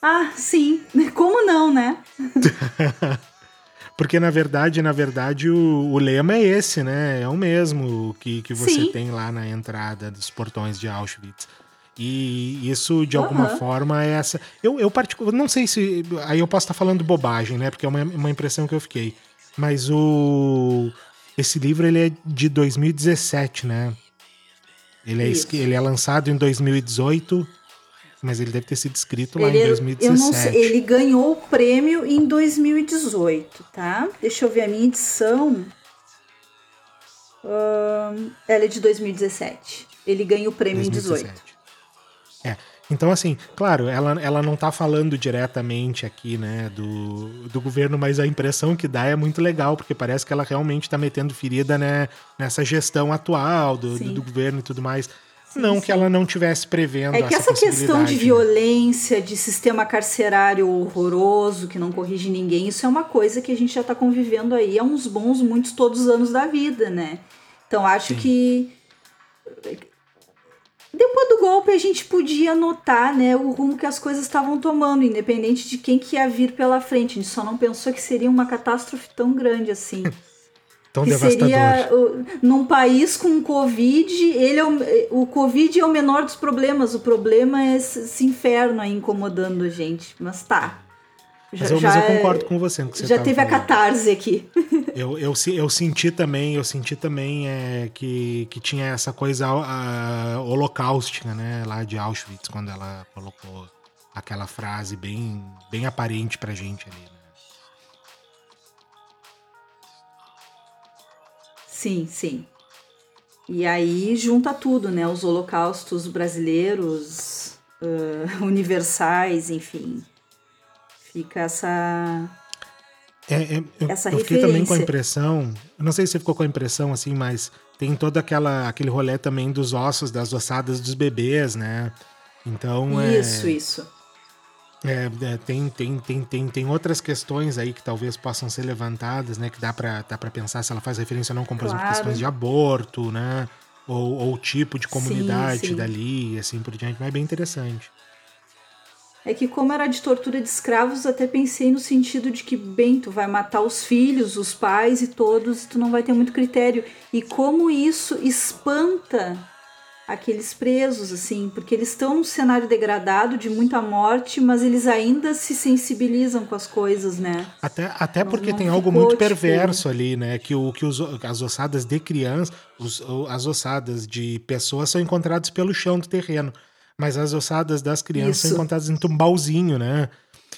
Ah, sim. [laughs] Como não, né? [laughs] Porque na verdade, na verdade, o, o, lema é esse, né? É o mesmo que, que você sim. tem lá na entrada dos portões de Auschwitz. E isso, de alguma uhum. forma, é essa. Eu, eu particularmente. Não sei se. Aí eu posso estar falando bobagem, né? Porque é uma, uma impressão que eu fiquei. Mas o esse livro ele é de 2017, né? Ele é, ele é lançado em 2018, mas ele deve ter sido escrito lá ele, em 2017. Eu não sei, ele ganhou o prêmio em 2018, tá? Deixa eu ver a minha edição. Um, ela é de 2017. Ele ganhou o prêmio 2017. em 18. É. Então, assim, claro, ela, ela não está falando diretamente aqui, né, do, do governo, mas a impressão que dá é muito legal, porque parece que ela realmente está metendo ferida, né, nessa gestão atual do, do, do, governo e tudo mais. Sim, não sim. que ela não tivesse prevendo. É que essa, essa questão de violência, de sistema carcerário horroroso que não corrige ninguém, isso é uma coisa que a gente já está convivendo aí há uns bons, muitos, todos os anos da vida, né? Então acho sim. que depois do golpe a gente podia notar né, o rumo que as coisas estavam tomando, independente de quem que ia vir pela frente. A gente só não pensou que seria uma catástrofe tão grande assim. [laughs] Tão que devastador. seria num país com Covid, ele é o, o Covid é o menor dos problemas. O problema é esse, inferno aí incomodando a gente. Mas tá. Já, Mas eu, mas eu concordo com você você Já tava teve a falando. catarse aqui. [laughs] Eu, eu, eu senti também, eu senti também é, que, que tinha essa coisa ah, holocaustica, né, lá de Auschwitz, quando ela colocou aquela frase bem, bem aparente pra gente ali, né? Sim, sim. E aí junta tudo, né? Os holocaustos brasileiros, ãh, [laughs] universais, enfim. Fica essa. É, é, eu, Essa eu fiquei também com a impressão, não sei se você ficou com a impressão assim, mas tem todo aquela, aquele rolê também dos ossos, das ossadas dos bebês, né? Então, é, Isso, isso. É, é, tem, tem, tem, tem, tem outras questões aí que talvez possam ser levantadas, né? Que dá pra, dá pra pensar se ela faz referência ou não, como por exemplo Claro. questões de aborto, né? Ou, ou o tipo de comunidade sim. dali, e assim por diante. Mas é bem interessante. É que como era de tortura de escravos, até pensei no sentido de que, bem, tu vai matar os filhos, os pais e todos, e tu não vai ter muito critério. E como isso espanta aqueles presos, assim, porque eles estão num cenário degradado de muita morte, mas eles ainda se sensibilizam com as coisas, né? Até, até porque não tem algo ficou, muito tipo- perverso ali, né? Que, o, que os, as ossadas de crianças, os- o- as ossadas de pessoas são encontradas pelo chão do terreno. Mas as ossadas das crianças são Isso. encontradas em um baúzinho, né?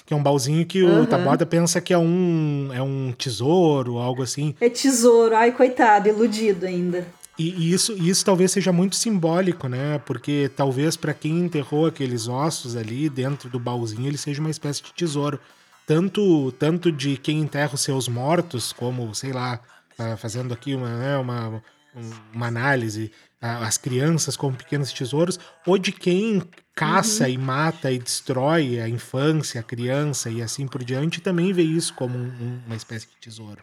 Que é um baúzinho que o Aham. Taboada pensa que é um, é um tesouro, algo assim. É tesouro, ai, coitado, iludido ainda. E, e isso, isso talvez seja muito simbólico, né? Porque talvez para quem enterrou aqueles ossos ali dentro do baúzinho, ele seja uma espécie de tesouro. Tanto, tanto de quem enterra os seus mortos, como, sei lá, ah, fazendo aqui uma, né, uma, um- uma análise, as crianças como pequenos tesouros, ou de quem caça e mata e destrói a infância, a criança e assim por diante, também vê isso como um- uma espécie de tesouro.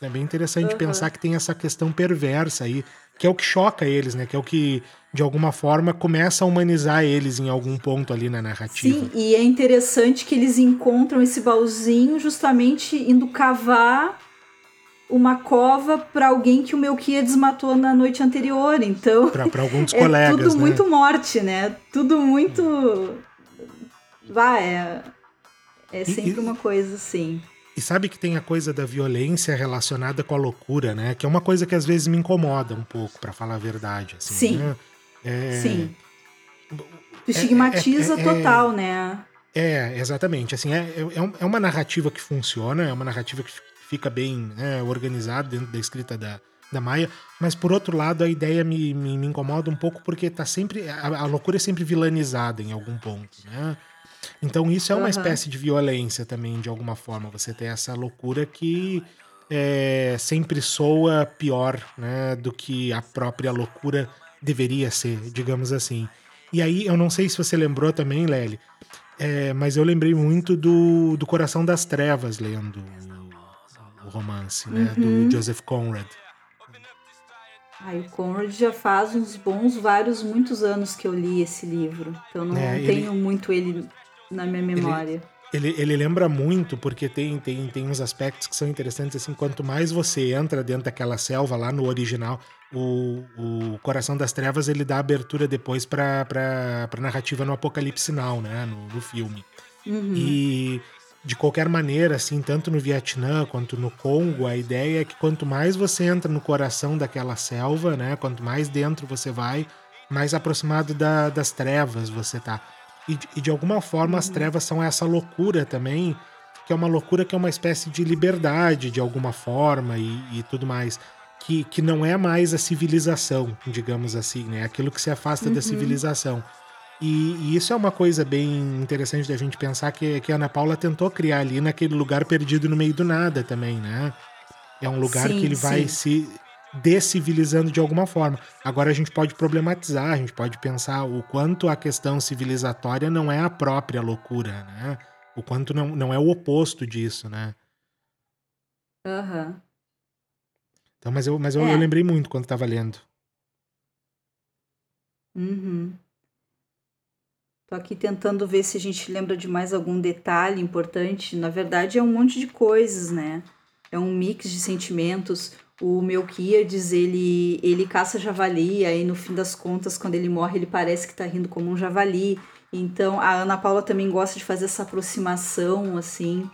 É bem interessante Aham. pensar que tem essa questão perversa aí, que é o que choca eles, né? Que é o que, de alguma forma, começa a humanizar eles em algum ponto ali na narrativa. Sim, e é interessante que eles encontram esse baúzinho justamente indo cavar uma cova para alguém que o Melquiades matou na noite anterior. Então, Para algum dos [laughs] é colegas, tudo né? muito morte, né? Tudo muito. Vai, é, é sempre e- uma coisa assim. E sabe que tem a coisa da violência relacionada com a loucura, né? Que é uma coisa que às vezes me incomoda um pouco, para falar a verdade. Assim, Sim. né? É, Sim. Tu estigmatiza é- é- total, né? É, exatamente. Assim, é, é, é uma narrativa que funciona, é uma narrativa que fi- fica bem né, organizada dentro da escrita da, da Maia, mas por outro lado a ideia me, me, me incomoda um pouco porque tá sempre. A, a loucura é sempre vilanizada em algum ponto, né? Então isso é uma Aham. espécie de violência também, de alguma forma. Você tem essa loucura que é, sempre soa pior né, do que a própria loucura deveria ser, digamos assim. E aí, eu não sei se você lembrou também, Lely, é, mas eu lembrei muito do, do Coração das Trevas, lendo o, o romance, né? Uhum. Do Joseph Conrad. Ai, o Conrad já faz uns bons, vários, muitos anos que eu li esse livro. Então não É, ele- tenho muito ele na minha memória. Ele, ele lembra muito, porque tem, tem, tem uns aspectos que são interessantes, assim, quanto mais você entra dentro daquela selva lá no original, o, o Coração das Trevas, ele dá abertura depois pra, pra, pra narrativa no Apocalipse Now, né, no, no filme. Uhum. E de qualquer maneira, assim, tanto no Vietnã quanto no Congo, a ideia é que quanto mais você entra no coração daquela selva, né, quanto mais dentro você vai, mais aproximado da- das trevas você tá. E, de- e de alguma forma as trevas são essa loucura também, que é uma loucura que é uma espécie de liberdade de alguma forma e, e tudo mais. Que, que não é mais a civilização, digamos assim, né? Aquilo que se afasta da civilização. E, e isso é uma coisa bem interessante da gente pensar que, que a Ana Paula tentou criar ali naquele lugar perdido no meio do nada também, né? É um lugar Sim, que ele vai sim. se decivilizando de alguma forma. Agora a gente pode problematizar, a gente pode pensar o quanto a questão civilizatória não é a própria loucura, né? O quanto não, não é o oposto disso, né? Aham. Então, mas eu, mas eu, É. eu lembrei muito quando estava lendo. Uhum. Tô aqui tentando ver se a gente lembra de mais algum detalhe importante. Na verdade, é um monte de coisas, né? É um mix de sentimentos. O Melquiades, ele, ele caça javali, aí no fim das contas, quando ele morre, ele parece que tá rindo como um javali. Então, a Ana Paula também gosta de fazer essa aproximação, assim,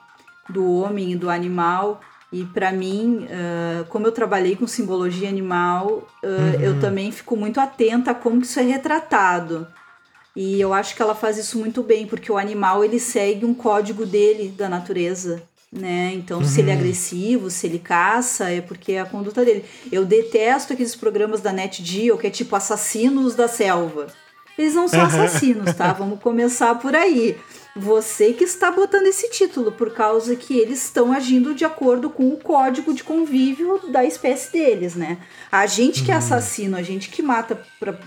do homem e do animal. E para mim, uh, como eu trabalhei com simbologia animal, uh, uhum. eu também fico muito atenta a como isso é retratado. E eu acho que ela faz isso muito bem, porque o animal ele segue um código dele, da natureza né? Então, uhum. se ele é uhum. agressivo, se ele caça, é porque é a conduta dele. Eu detesto aqueles programas da Net Geo que é tipo assassinos da selva. Eles não são assassinos, tá? [laughs] Vamos começar por aí. Você que está botando esse título, por causa que eles estão agindo de acordo com o código de convívio da espécie deles, né? A gente que é uhum. assassino, a gente que mata pra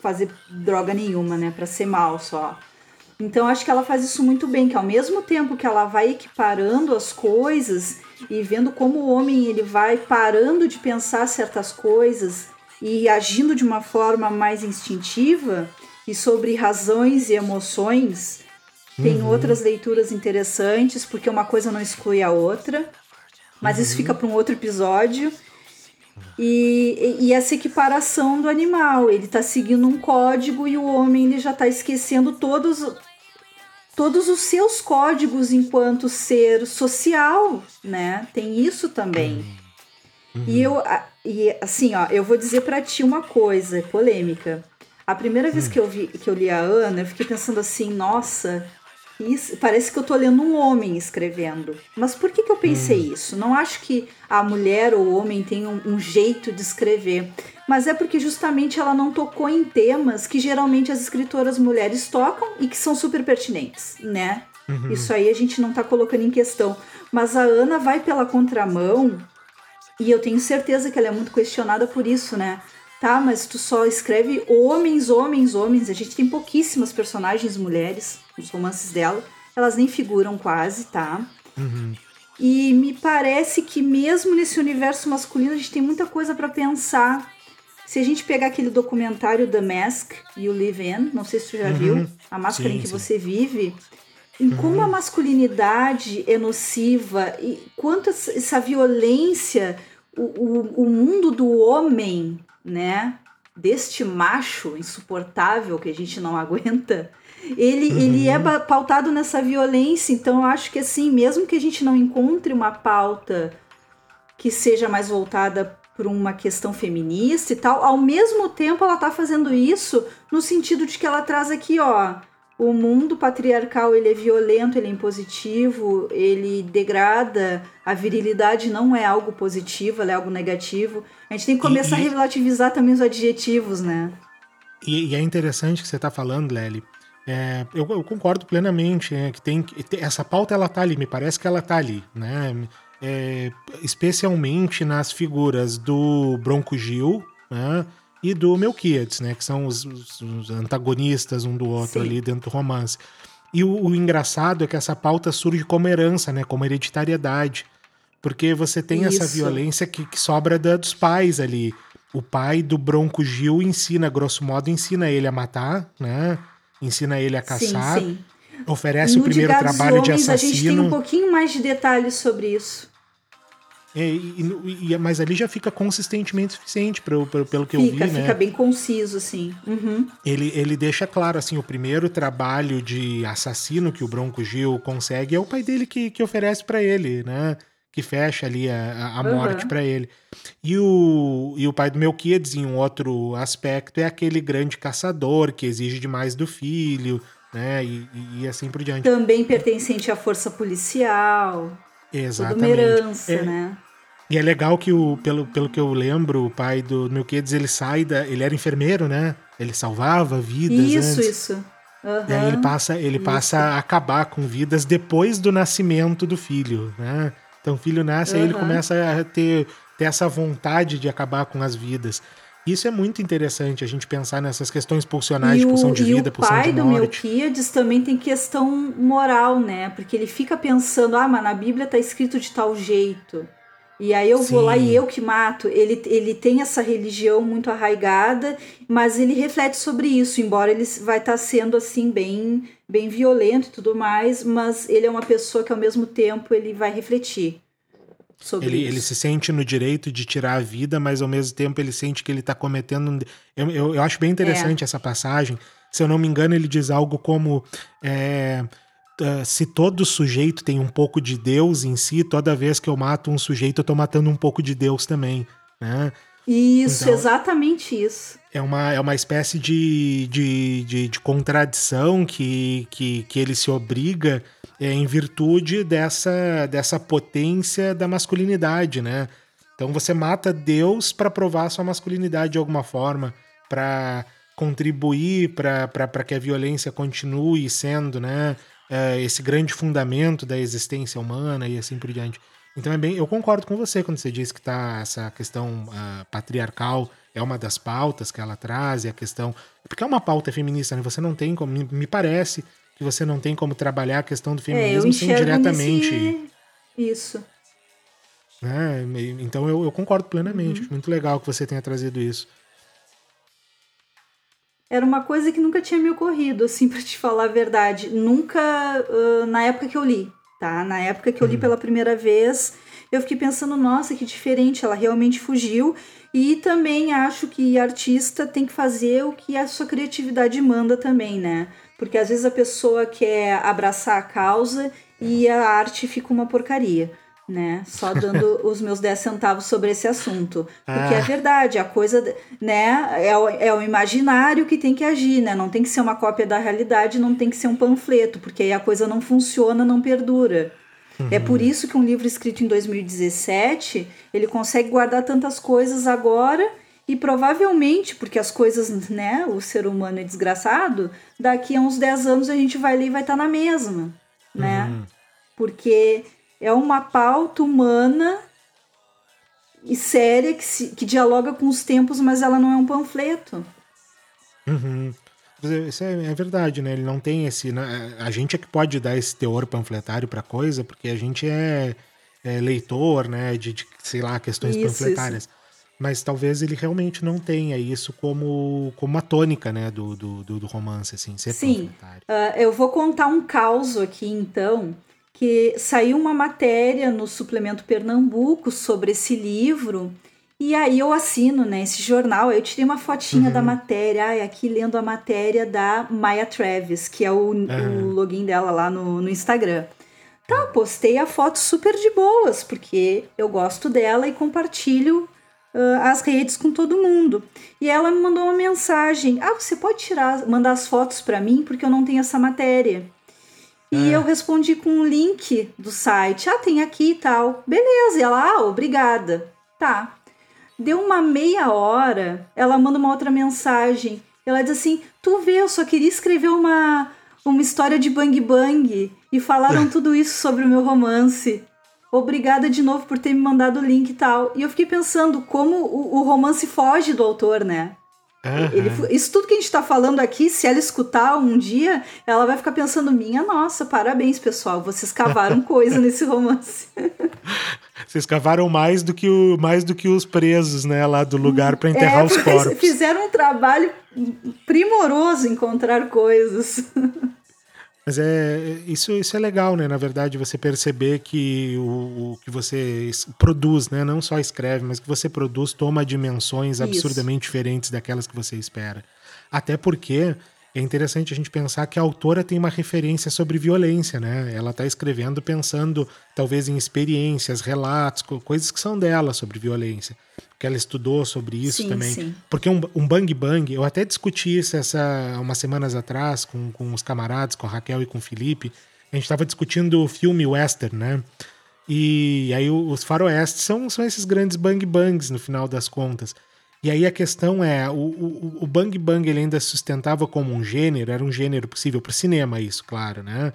fazer droga nenhuma, né? Pra ser mal só. Então acho que ela faz isso muito bem, que ao mesmo tempo que ela vai equiparando as coisas e vendo como o homem ele vai parando de pensar certas coisas e agindo de uma forma mais instintiva e sobre razões e emoções, uhum. tem outras leituras interessantes, porque uma coisa não exclui a outra. Mas uhum. isso fica para um outro episódio. E, e, essa equiparação do animal, ele está seguindo um código e o homem ele já está esquecendo todos todos os seus códigos enquanto ser social, né? Tem isso também. Uhum. E eu, e assim, ó, eu vou dizer para ti uma coisa polêmica. A primeira vez uhum. que eu vi, que eu li a Ana, eu fiquei pensando assim, nossa, isso, parece que eu tô lendo um homem escrevendo. Mas por que, que eu pensei hum. isso? Não acho que a mulher ou o homem tem um, um, jeito de escrever, mas é porque justamente ela não tocou em temas que geralmente as escritoras mulheres tocam e que são super pertinentes, né? Uhum. Isso aí a gente não tá colocando em questão. Mas a Ana vai pela contramão e eu tenho certeza que ela é muito questionada por isso, né? Tá, mas tu só escreve homens, homens, homens. A gente tem pouquíssimas personagens mulheres nos romances dela. Elas nem figuram quase, tá? Uhum. E me parece que mesmo nesse universo masculino a gente tem muita coisa para pensar. Se a gente pegar aquele documentário The Mask e o Live In, não sei se tu já uhum. viu, a máscara sim, em que sim. você vive, em uhum. como a masculinidade é nociva e quanto essa violência, o, o, o mundo do homem né, deste macho insuportável que a gente não aguenta, ele, uhum. ele é pautado nessa violência. Então eu acho que assim, mesmo que a gente não encontre uma pauta que seja mais voltada para uma questão feminista e tal, ao mesmo tempo ela está fazendo isso no sentido de que ela traz aqui, ó, o mundo patriarcal ele é violento, ele é impositivo, ele degrada, a virilidade não é algo positivo, ela é algo negativo. A gente tem que começar e, e... a relativizar também os adjetivos, né? E, e é interessante que você está falando, Lely. É, eu, eu, concordo plenamente né, que tem essa pauta ela tá ali, me parece que ela tá ali, né? É, especialmente nas figuras do Bronco Gil, né? e do Melquiades, né? Que são os, os antagonistas um do outro Sim. ali dentro do romance. E o, o, engraçado é que essa pauta surge como herança, né? Como hereditariedade. Porque você tem Isso. essa violência que, que sobra da, dos pais ali. O pai do Bronco Gil ensina, grosso modo, ensina ele a matar, né? Ensina ele a caçar. Sim, sim. Oferece no o primeiro trabalho homens, de assassino. A gente tem um pouquinho mais de detalhes sobre isso. É, e, e, mas ali já fica consistentemente suficiente pra, pra, pelo que fica, eu vi, fica né? Fica bem conciso, assim. Uhum. Ele, ele deixa claro, assim, o primeiro trabalho de assassino que o Bronco Gil consegue é o pai dele que, que oferece para ele, né? Que fecha ali a, a morte uhum. para ele. E o, e o pai do Melquiades, em um outro aspecto, é aquele grande caçador que exige demais do filho, né? E, e assim por diante. Também pertencente à força policial. Exatamente. Tudo uma herança, é, né? E é legal que, o, pelo, pelo que eu lembro, o pai do Melquiades, ele sai da... Ele era enfermeiro, né? Ele salvava vidas Isso, antes. isso. Uhum. E aí ele passa, ele passa a acabar com vidas depois do nascimento do filho, né? Então o filho nasce, uhum. aí ele começa a ter, ter essa vontade de acabar com as vidas. Isso é muito interessante, a gente pensar nessas questões pulsionais, de pulsão de vida, pulsão de morte. o pai do Melquíades também tem questão moral, né? Porque ele fica pensando, ah, mas na Bíblia tá escrito de tal jeito. E aí eu Sim. vou lá e eu que mato. Ele, ele tem essa religião muito arraigada, mas ele reflete sobre isso, embora ele vai estar tá sendo assim bem bem violento e tudo mais, mas ele é uma pessoa que ao mesmo tempo ele vai refletir. Sobre ele, isso. ele se sente no direito de tirar a vida, mas ao mesmo tempo ele sente que ele está cometendo. Um... Eu, eu, eu, acho bem interessante é. essa passagem. Se eu não me engano, ele diz algo como. É, se todo sujeito tem um pouco de Deus em si, toda vez que eu mato um sujeito, eu estou matando um pouco de Deus também. Né? Isso, então, exatamente isso. É uma, é uma espécie de, de, de, de contradição que, que, que ele se obriga é, em virtude dessa, dessa potência da masculinidade, né? Então você mata Deus para provar sua masculinidade de alguma forma, para contribuir para que a violência continue sendo, né? É, esse grande fundamento da existência humana e assim por diante. Então é bem, eu concordo com você quando você diz que tá essa questão uh, patriarcal é uma das pautas que ela traz, e a questão. Porque é uma pauta feminista, né? Você não tem como. Me, me parece que você não tem como trabalhar a questão do é, feminismo é, sem diretamente. Nesse... Isso. É, então eu, eu concordo plenamente. Uhum. Muito legal que você tenha trazido isso. Era uma coisa que nunca tinha me ocorrido, assim, [laughs] para te falar a verdade. Nunca, uh, na época que eu li, tá? Na época que eu li uhum. pela primeira vez, eu fiquei pensando, nossa, que diferente, ela realmente fugiu. E também acho que artista tem que fazer o que a sua criatividade manda também, né? Porque às vezes a pessoa quer abraçar a causa e a arte fica uma porcaria, né? Só [laughs] dando os meus 10 centavos sobre esse assunto. Porque é ah. é verdade, a coisa, né, é o, é o imaginário que tem que agir, né? Não tem que ser uma cópia da realidade, não tem que ser um panfleto, porque aí a coisa não funciona, não perdura. Uhum. É por isso que um livro escrito em 2017, ele consegue guardar tantas coisas agora e provavelmente, porque as coisas, né, o ser humano é desgraçado, daqui a uns 10 anos a gente vai ler e vai estar tá na mesma, né? Uhum. Porque é uma pauta humana e séria que, se, que dialoga com os tempos, mas ela não é um panfleto. Uhum. Isso é, é, verdade, né? Ele não tem esse. Né? A gente é que pode dar esse teor panfletário para coisa, porque a gente é, é leitor, né? De, de, sei lá, questões isso, panfletárias. Isso mas talvez ele realmente não tenha isso como, como uma tônica, né, do, do, do romance, assim, Sim, uh, eu vou contar um caos aqui, então, que saiu uma matéria no suplemento Pernambuco sobre esse livro, e aí eu assino, né, esse jornal, eu tirei uma fotinha uhum. da matéria, ai, aqui lendo a matéria da Maya Travis, que é o, uhum. o login dela lá no, no Instagram. Tá, postei a foto super de boas, porque eu gosto dela e compartilho uh, as redes com todo mundo. E ela me mandou uma mensagem: Ah, você pode tirar, mandar as fotos para mim porque eu não tenho essa matéria. E é. eu respondi com um link do site. Ah, tem aqui e tal. Beleza. E ela, ah, obrigada. Tá. Deu uma meia hora, ela manda uma outra mensagem. Ela diz assim: Tu vê, eu só queria escrever uma, uma história de bang bang. E falaram [laughs] tudo isso sobre o meu romance obrigada de novo por ter me mandado o link e tal. E eu fiquei pensando como o, o romance foge do autor, né? Uhum. Ele, isso tudo que a gente está falando aqui, se ela escutar um dia, ela vai ficar pensando: minha nossa, parabéns, pessoal, vocês cavaram [laughs] coisa nesse romance. [laughs] Vocês cavaram mais do que, o, mais do que os presos, né, lá do lugar para enterrar é, os corpos. Fizeram um trabalho primoroso encontrar coisas. [laughs] Mas é isso, isso é legal, né? Na verdade, você perceber que o, o, que você produz, né? Não só escreve, mas que você produz toma dimensões isso. absurdamente diferentes daquelas que você espera. Até porque é interessante a gente pensar que a autora tem uma referência sobre violência, né? Ela está escrevendo pensando talvez em experiências, relatos, coisas que são dela sobre violência que ela estudou sobre isso sim, também. Sim. Porque um, um bang bang, eu até discuti isso essa, umas semanas atrás com, com os camaradas, com a Raquel e com o Felipe. A gente estava discutindo o filme western, né? E aí os faroestes são, são esses grandes bang bangs no final das contas. E aí a questão é, o, o, o bang bang ele ainda sustentava como um gênero, era um gênero possível para o cinema isso, claro, né?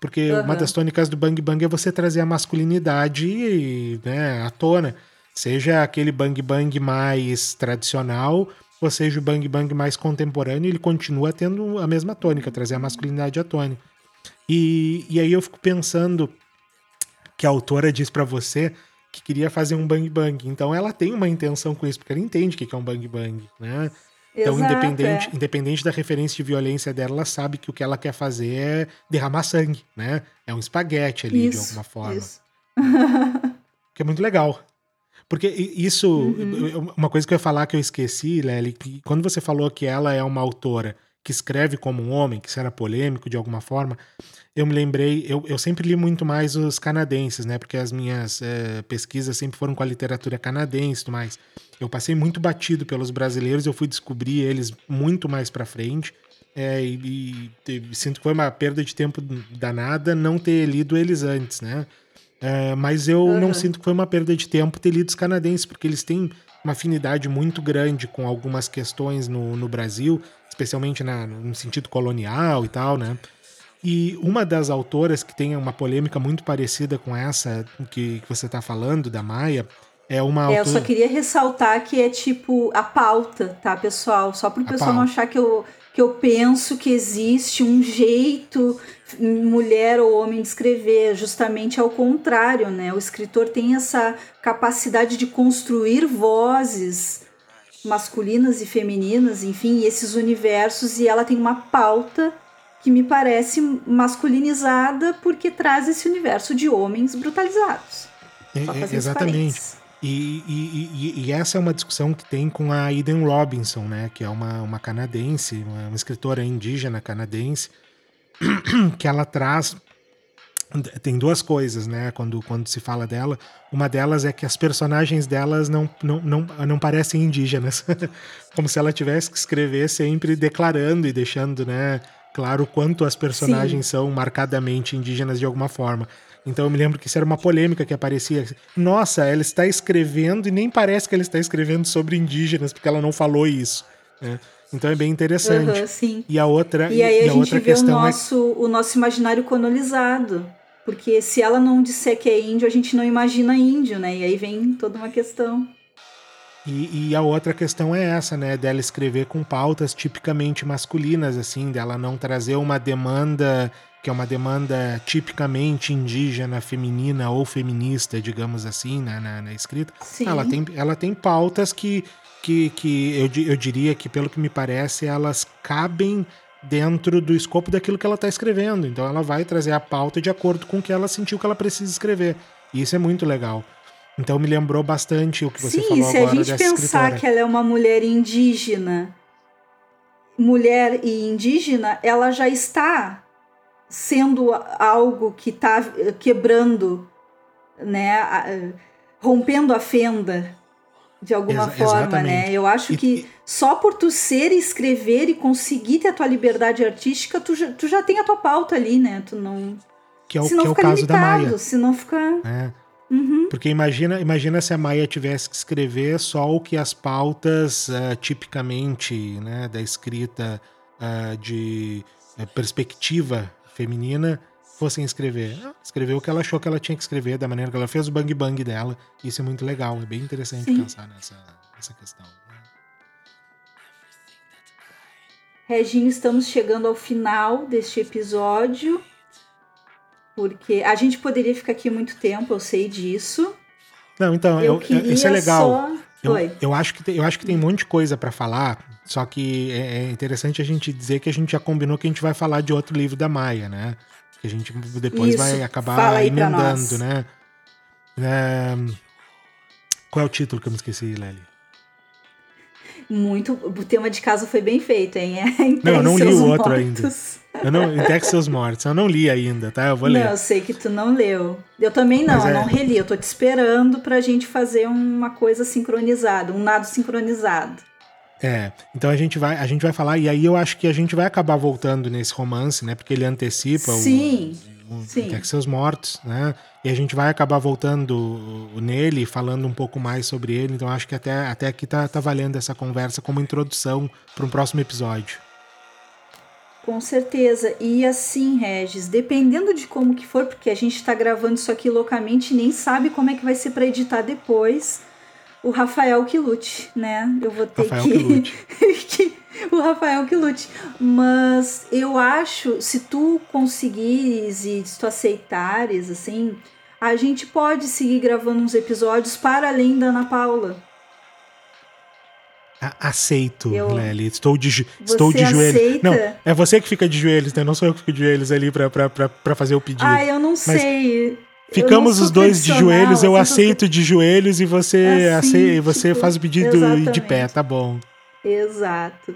Porque uhum. uma das tônicas do bang bang é você trazer a masculinidade né, à tona. Seja aquele bang bang mais tradicional, ou seja o bang bang mais contemporâneo, ele continua tendo a mesma tônica, trazer a masculinidade à tônica. E, e aí eu fico pensando que a autora diz para você que queria fazer um bang bang. Então ela tem uma intenção com isso, porque ela entende o que é um bang bang, né? Então, Exato, independente, é. independente da referência de violência dela, ela sabe que o que ela quer fazer é derramar sangue, né? É um espaguete ali, isso, de alguma forma. Isso. que é muito legal. Porque isso, uhum. uma coisa que eu ia falar que eu esqueci, Lely, que quando você falou que ela é uma autora que escreve como um homem, que isso era polêmico de alguma forma, eu me lembrei, eu, eu sempre li muito mais os canadenses, né? Porque as minhas é, pesquisas sempre foram com a literatura canadense e tudo mais. Eu passei muito batido pelos brasileiros, eu fui descobrir eles muito mais para frente. É, e, e, sinto que foi uma perda de tempo danada não ter lido eles antes, né? É, mas eu uhum. não sinto que foi uma perda de tempo ter lido os canadenses, porque eles têm uma afinidade muito grande com algumas questões no, no Brasil, especialmente na, no sentido colonial e tal, né? E uma das autoras que tem uma polêmica muito parecida com essa que, que você está falando, da Maia, é uma autora... É, eu só queria ressaltar que é tipo a pauta, tá, pessoal? Só para o pessoal não achar que eu, que eu penso que existe um jeito mulher ou homem de escrever, justamente ao contrário, né? O escritor tem essa capacidade de construir vozes masculinas e femininas, enfim, esses universos, e ela tem uma pauta que me parece masculinizada porque traz esse universo de homens brutalizados. É, exatamente. E, e, e, e, essa é uma discussão que tem com a Eden Robinson, né, que é uma, uma canadense, uma, uma escritora indígena canadense, [clears throat] que ela traz tem duas coisas, né, quando, quando se fala dela. Uma delas é que as personagens delas não, não, não, não parecem indígenas. [laughs] Como se ela tivesse que escrever sempre declarando e deixando, né, claro quanto as personagens Sim. são marcadamente indígenas de alguma forma. Então eu me lembro que isso era uma polêmica que aparecia. Nossa, ela está escrevendo e nem parece que ela está escrevendo sobre indígenas, porque ela não falou isso. Né? Então é bem interessante. Uhum, sim. E a outra E aí e a, a gente vê o é nosso, é... o nosso imaginário colonizado. Porque se ela não disser que é índio, a gente não imagina índio, né? E aí vem toda uma questão. E, e, a outra questão é essa, né? Dela escrever com pautas tipicamente masculinas, assim, dela não trazer uma demanda que é uma demanda tipicamente indígena, feminina ou feminista, digamos assim, né, na, na escrita. Sim. Ela tem, ela tem pautas que que, que eu, eu diria que, pelo que me parece, elas cabem dentro do escopo daquilo que ela está escrevendo. Então ela vai trazer a pauta de acordo com o que ela sentiu que ela precisa escrever. E isso é muito legal. Então me lembrou bastante o que você Sim, falou agora dessa se a gente pensar escritora. que ela é uma mulher indígena, mulher e indígena, ela já está sendo algo que está quebrando, né, rompendo a fenda de alguma Ex forma, exatamente. né? Eu acho e, que só por tu ser e escrever e conseguir ter a tua liberdade artística, tu já, tu já tem a tua pauta ali, né? Tu não. Que é o, que é o caso limitado, da Maia. Se não ficar. É. Uhum. Porque imagina, imagina se a Maia tivesse que escrever só o que as pautas uh, tipicamente né, da escrita uh, de uh, perspectiva feminina fossem escrever. Escreveu o que ela achou que ela tinha que escrever, da maneira que ela fez o bang bang dela. Isso é muito legal, é bem interessante Sim. pensar nessa, nessa questão. Né? Reginho, estamos chegando ao final deste episódio. Porque a gente poderia ficar aqui muito tempo, eu sei disso. Não, então, eu, eu isso é legal. Só... Eu, eu, acho que tem, eu acho que tem um monte de coisa para falar, só que é, é interessante a gente dizer que a gente já combinou que a gente vai falar de outro livro da Maia, né? Que a gente depois Isso. vai acabar emendando, né? É... Qual é o título que eu me esqueci, Lely? Muito. O tema de casa foi bem feito, hein? É, não, eu não li o outro mortos. ainda. Eu não, em Seus Mortos, eu não li ainda, tá? Eu vou ler. Não, eu sei que tu não leu. Eu também não, é... eu não reli. Eu tô te esperando pra gente fazer uma coisa sincronizada, um nado sincronizado. É, então a gente vai a gente vai falar e aí eu acho que a gente vai acabar voltando nesse romance, né? Porque ele antecipa sim, o, o sim. Quer que seus mortos, né? E a gente vai acabar voltando nele, falando um pouco mais sobre ele. Então acho que até, até aqui tá, tá valendo essa conversa como introdução para um próximo episódio. Com certeza. E assim, Regis, dependendo de como que for, porque a gente está gravando isso aqui loucamente e nem sabe como é que vai ser para editar depois o Rafael que lute, né? Eu vou ter Rafael que... [laughs] que o Rafael que lute. Mas eu acho, se tu conseguires e se tu aceitares, assim, a gente pode seguir gravando uns episódios para além da Ana Paula. Aceito, eu... Lely. Estou de, estou de joelhos. Não, é você que fica de joelhos, né? Não sou eu que fico de joelhos ali para fazer o pedido. Ah, eu não Mas... sei. Ficamos os dois de joelhos, eu aceito de joelhos e você, assim, aceita, você faz o pedido exatamente. de pé, tá bom. Exato.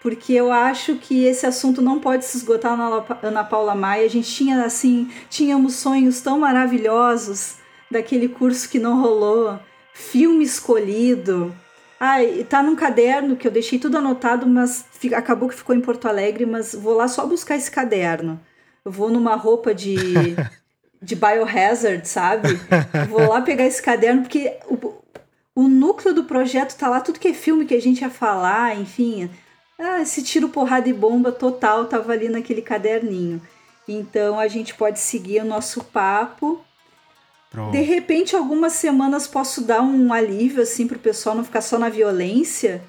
Porque eu acho que esse assunto não pode se esgotar na Ana Paula Maia. A gente tinha assim, tínhamos sonhos tão maravilhosos daquele curso que não rolou, filme escolhido. Ai, tá num caderno que eu deixei tudo anotado, mas acabou que ficou em Porto Alegre, mas vou lá só buscar esse caderno. Eu vou numa roupa de [laughs] de biohazard, sabe? Vou lá pegar esse caderno, porque o, o núcleo do projeto tá lá, tudo que é filme que a gente ia falar, enfim. Ah, esse tiro, porrada e bomba total tava ali naquele caderninho. Então a gente pode seguir o nosso papo. Pronto. De repente, algumas semanas posso dar um alívio assim pro pessoal não ficar só na violência.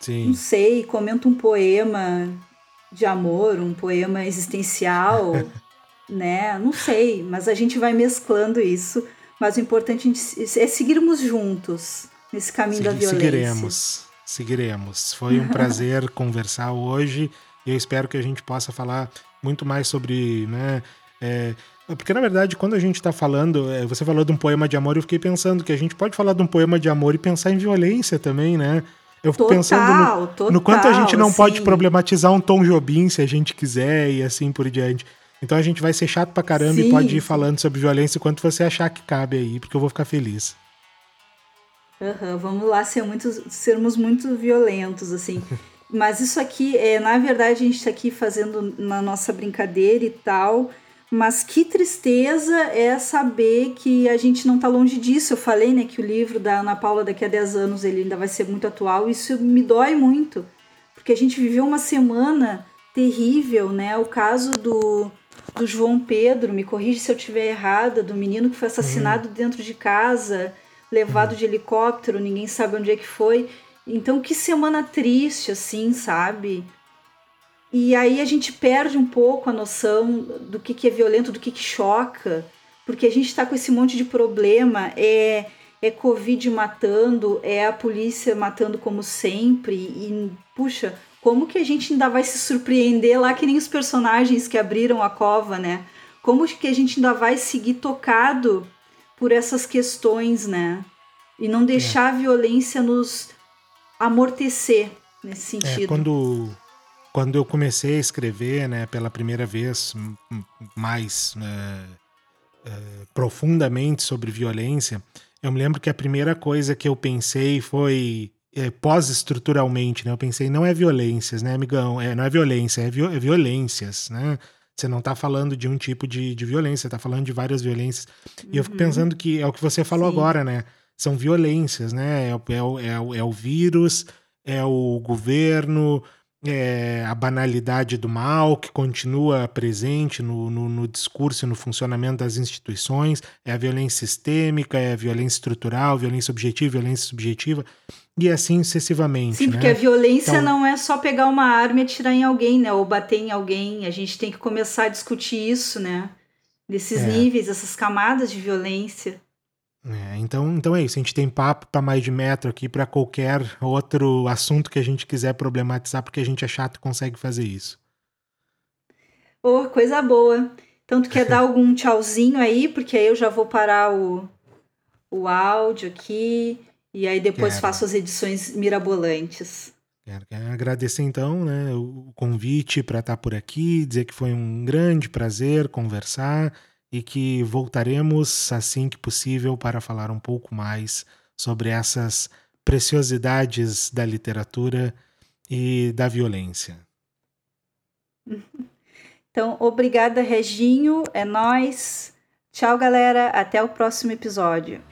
Sim. Não sei, comento um poema de amor, um poema existencial. [laughs] né? Não sei, mas a gente vai mesclando isso. Mas o importante é seguirmos juntos nesse caminho da violência. Seguiremos, seguiremos. Foi um [laughs] prazer conversar hoje e eu espero que a gente possa falar muito mais sobre, né? É, porque na verdade, quando a gente está falando, é, você falou de um poema de amor, eu fiquei pensando que a gente pode falar de um poema de amor e pensar em violência também, né? Eu fico total, pensando no, total, no quanto a gente não sim. pode problematizar um Tom Jobim se a gente quiser e assim por diante. Então a gente vai ser chato pra caramba Sim. e pode ir falando sobre violência enquanto você achar que cabe aí, porque eu vou ficar feliz. Uhum, vamos lá ser muito, sermos muito violentos, assim. [laughs] Mas isso aqui, é, na verdade, a gente está aqui fazendo na nossa brincadeira e tal. Mas que tristeza é saber que a gente não está longe disso. Eu falei né, que o livro da Ana Paula daqui a 10 anos ele ainda vai ser muito atual. Isso me dói muito. Porque a gente viveu uma semana terrível, né? O caso do, do João Pedro, me corrige se eu estiver errada, do menino que foi assassinado uhum. dentro de casa, levado uhum. de helicóptero, ninguém sabe onde é que foi. Então, que semana triste, assim, sabe? E aí a gente perde um pouco a noção do que, que é violento, do que, que choca, porque a gente está com esse monte de problema. É, é Covid matando, é a polícia matando como sempre, e puxa, como que a gente ainda vai se surpreender lá que nem os personagens que abriram a cova, né? Como que a gente ainda vai seguir tocado por essas questões, né? E não deixar é. a violência nos amortecer nesse é, sentido. É, quando, quando eu comecei a escrever, né, pela primeira vez, mais é, é, profundamente sobre violência, eu me lembro que a primeira coisa que eu pensei foi é, pós-estruturalmente, né? Eu pensei, não é violências, né, amigão? É, não é violência, é, vi é violências, né? Você não está falando de um tipo de, de violência, está falando de várias violências. Uhum. E eu fico uhum. pensando que é o que você falou Sim. agora, né? São violências, né? É, é, é, é o vírus, é o governo, é, a banalidade do mal que continua presente no, no, no, discurso e no funcionamento das instituições, é a violência sistêmica, é a violência estrutural, violência objetiva, violência subjetiva, e assim sucessivamente. Sim, né? porque a violência então... não é só pegar uma arma e atirar em alguém, né? Ou bater em alguém. A gente tem que começar a discutir isso, né? Desses é. níveis, essas camadas de violência. É, então, então é isso. A gente tem papo para mais de metro aqui para qualquer outro assunto que a gente quiser problematizar, porque a gente é chato e consegue fazer isso. Oh, coisa boa. Então, tu quer [laughs] dar algum tchauzinho aí? Porque aí eu já vou parar o, o áudio aqui e aí depois quero. faço as edições mirabolantes. Quero, agradecer então né, o convite para estar por aqui, dizer que foi um grande prazer conversar e que voltaremos assim que possível para falar um pouco mais sobre essas preciosidades da literatura e da violência. [laughs] Então, obrigada, Reginho. É nós. Tchau, galera. Até o próximo episódio.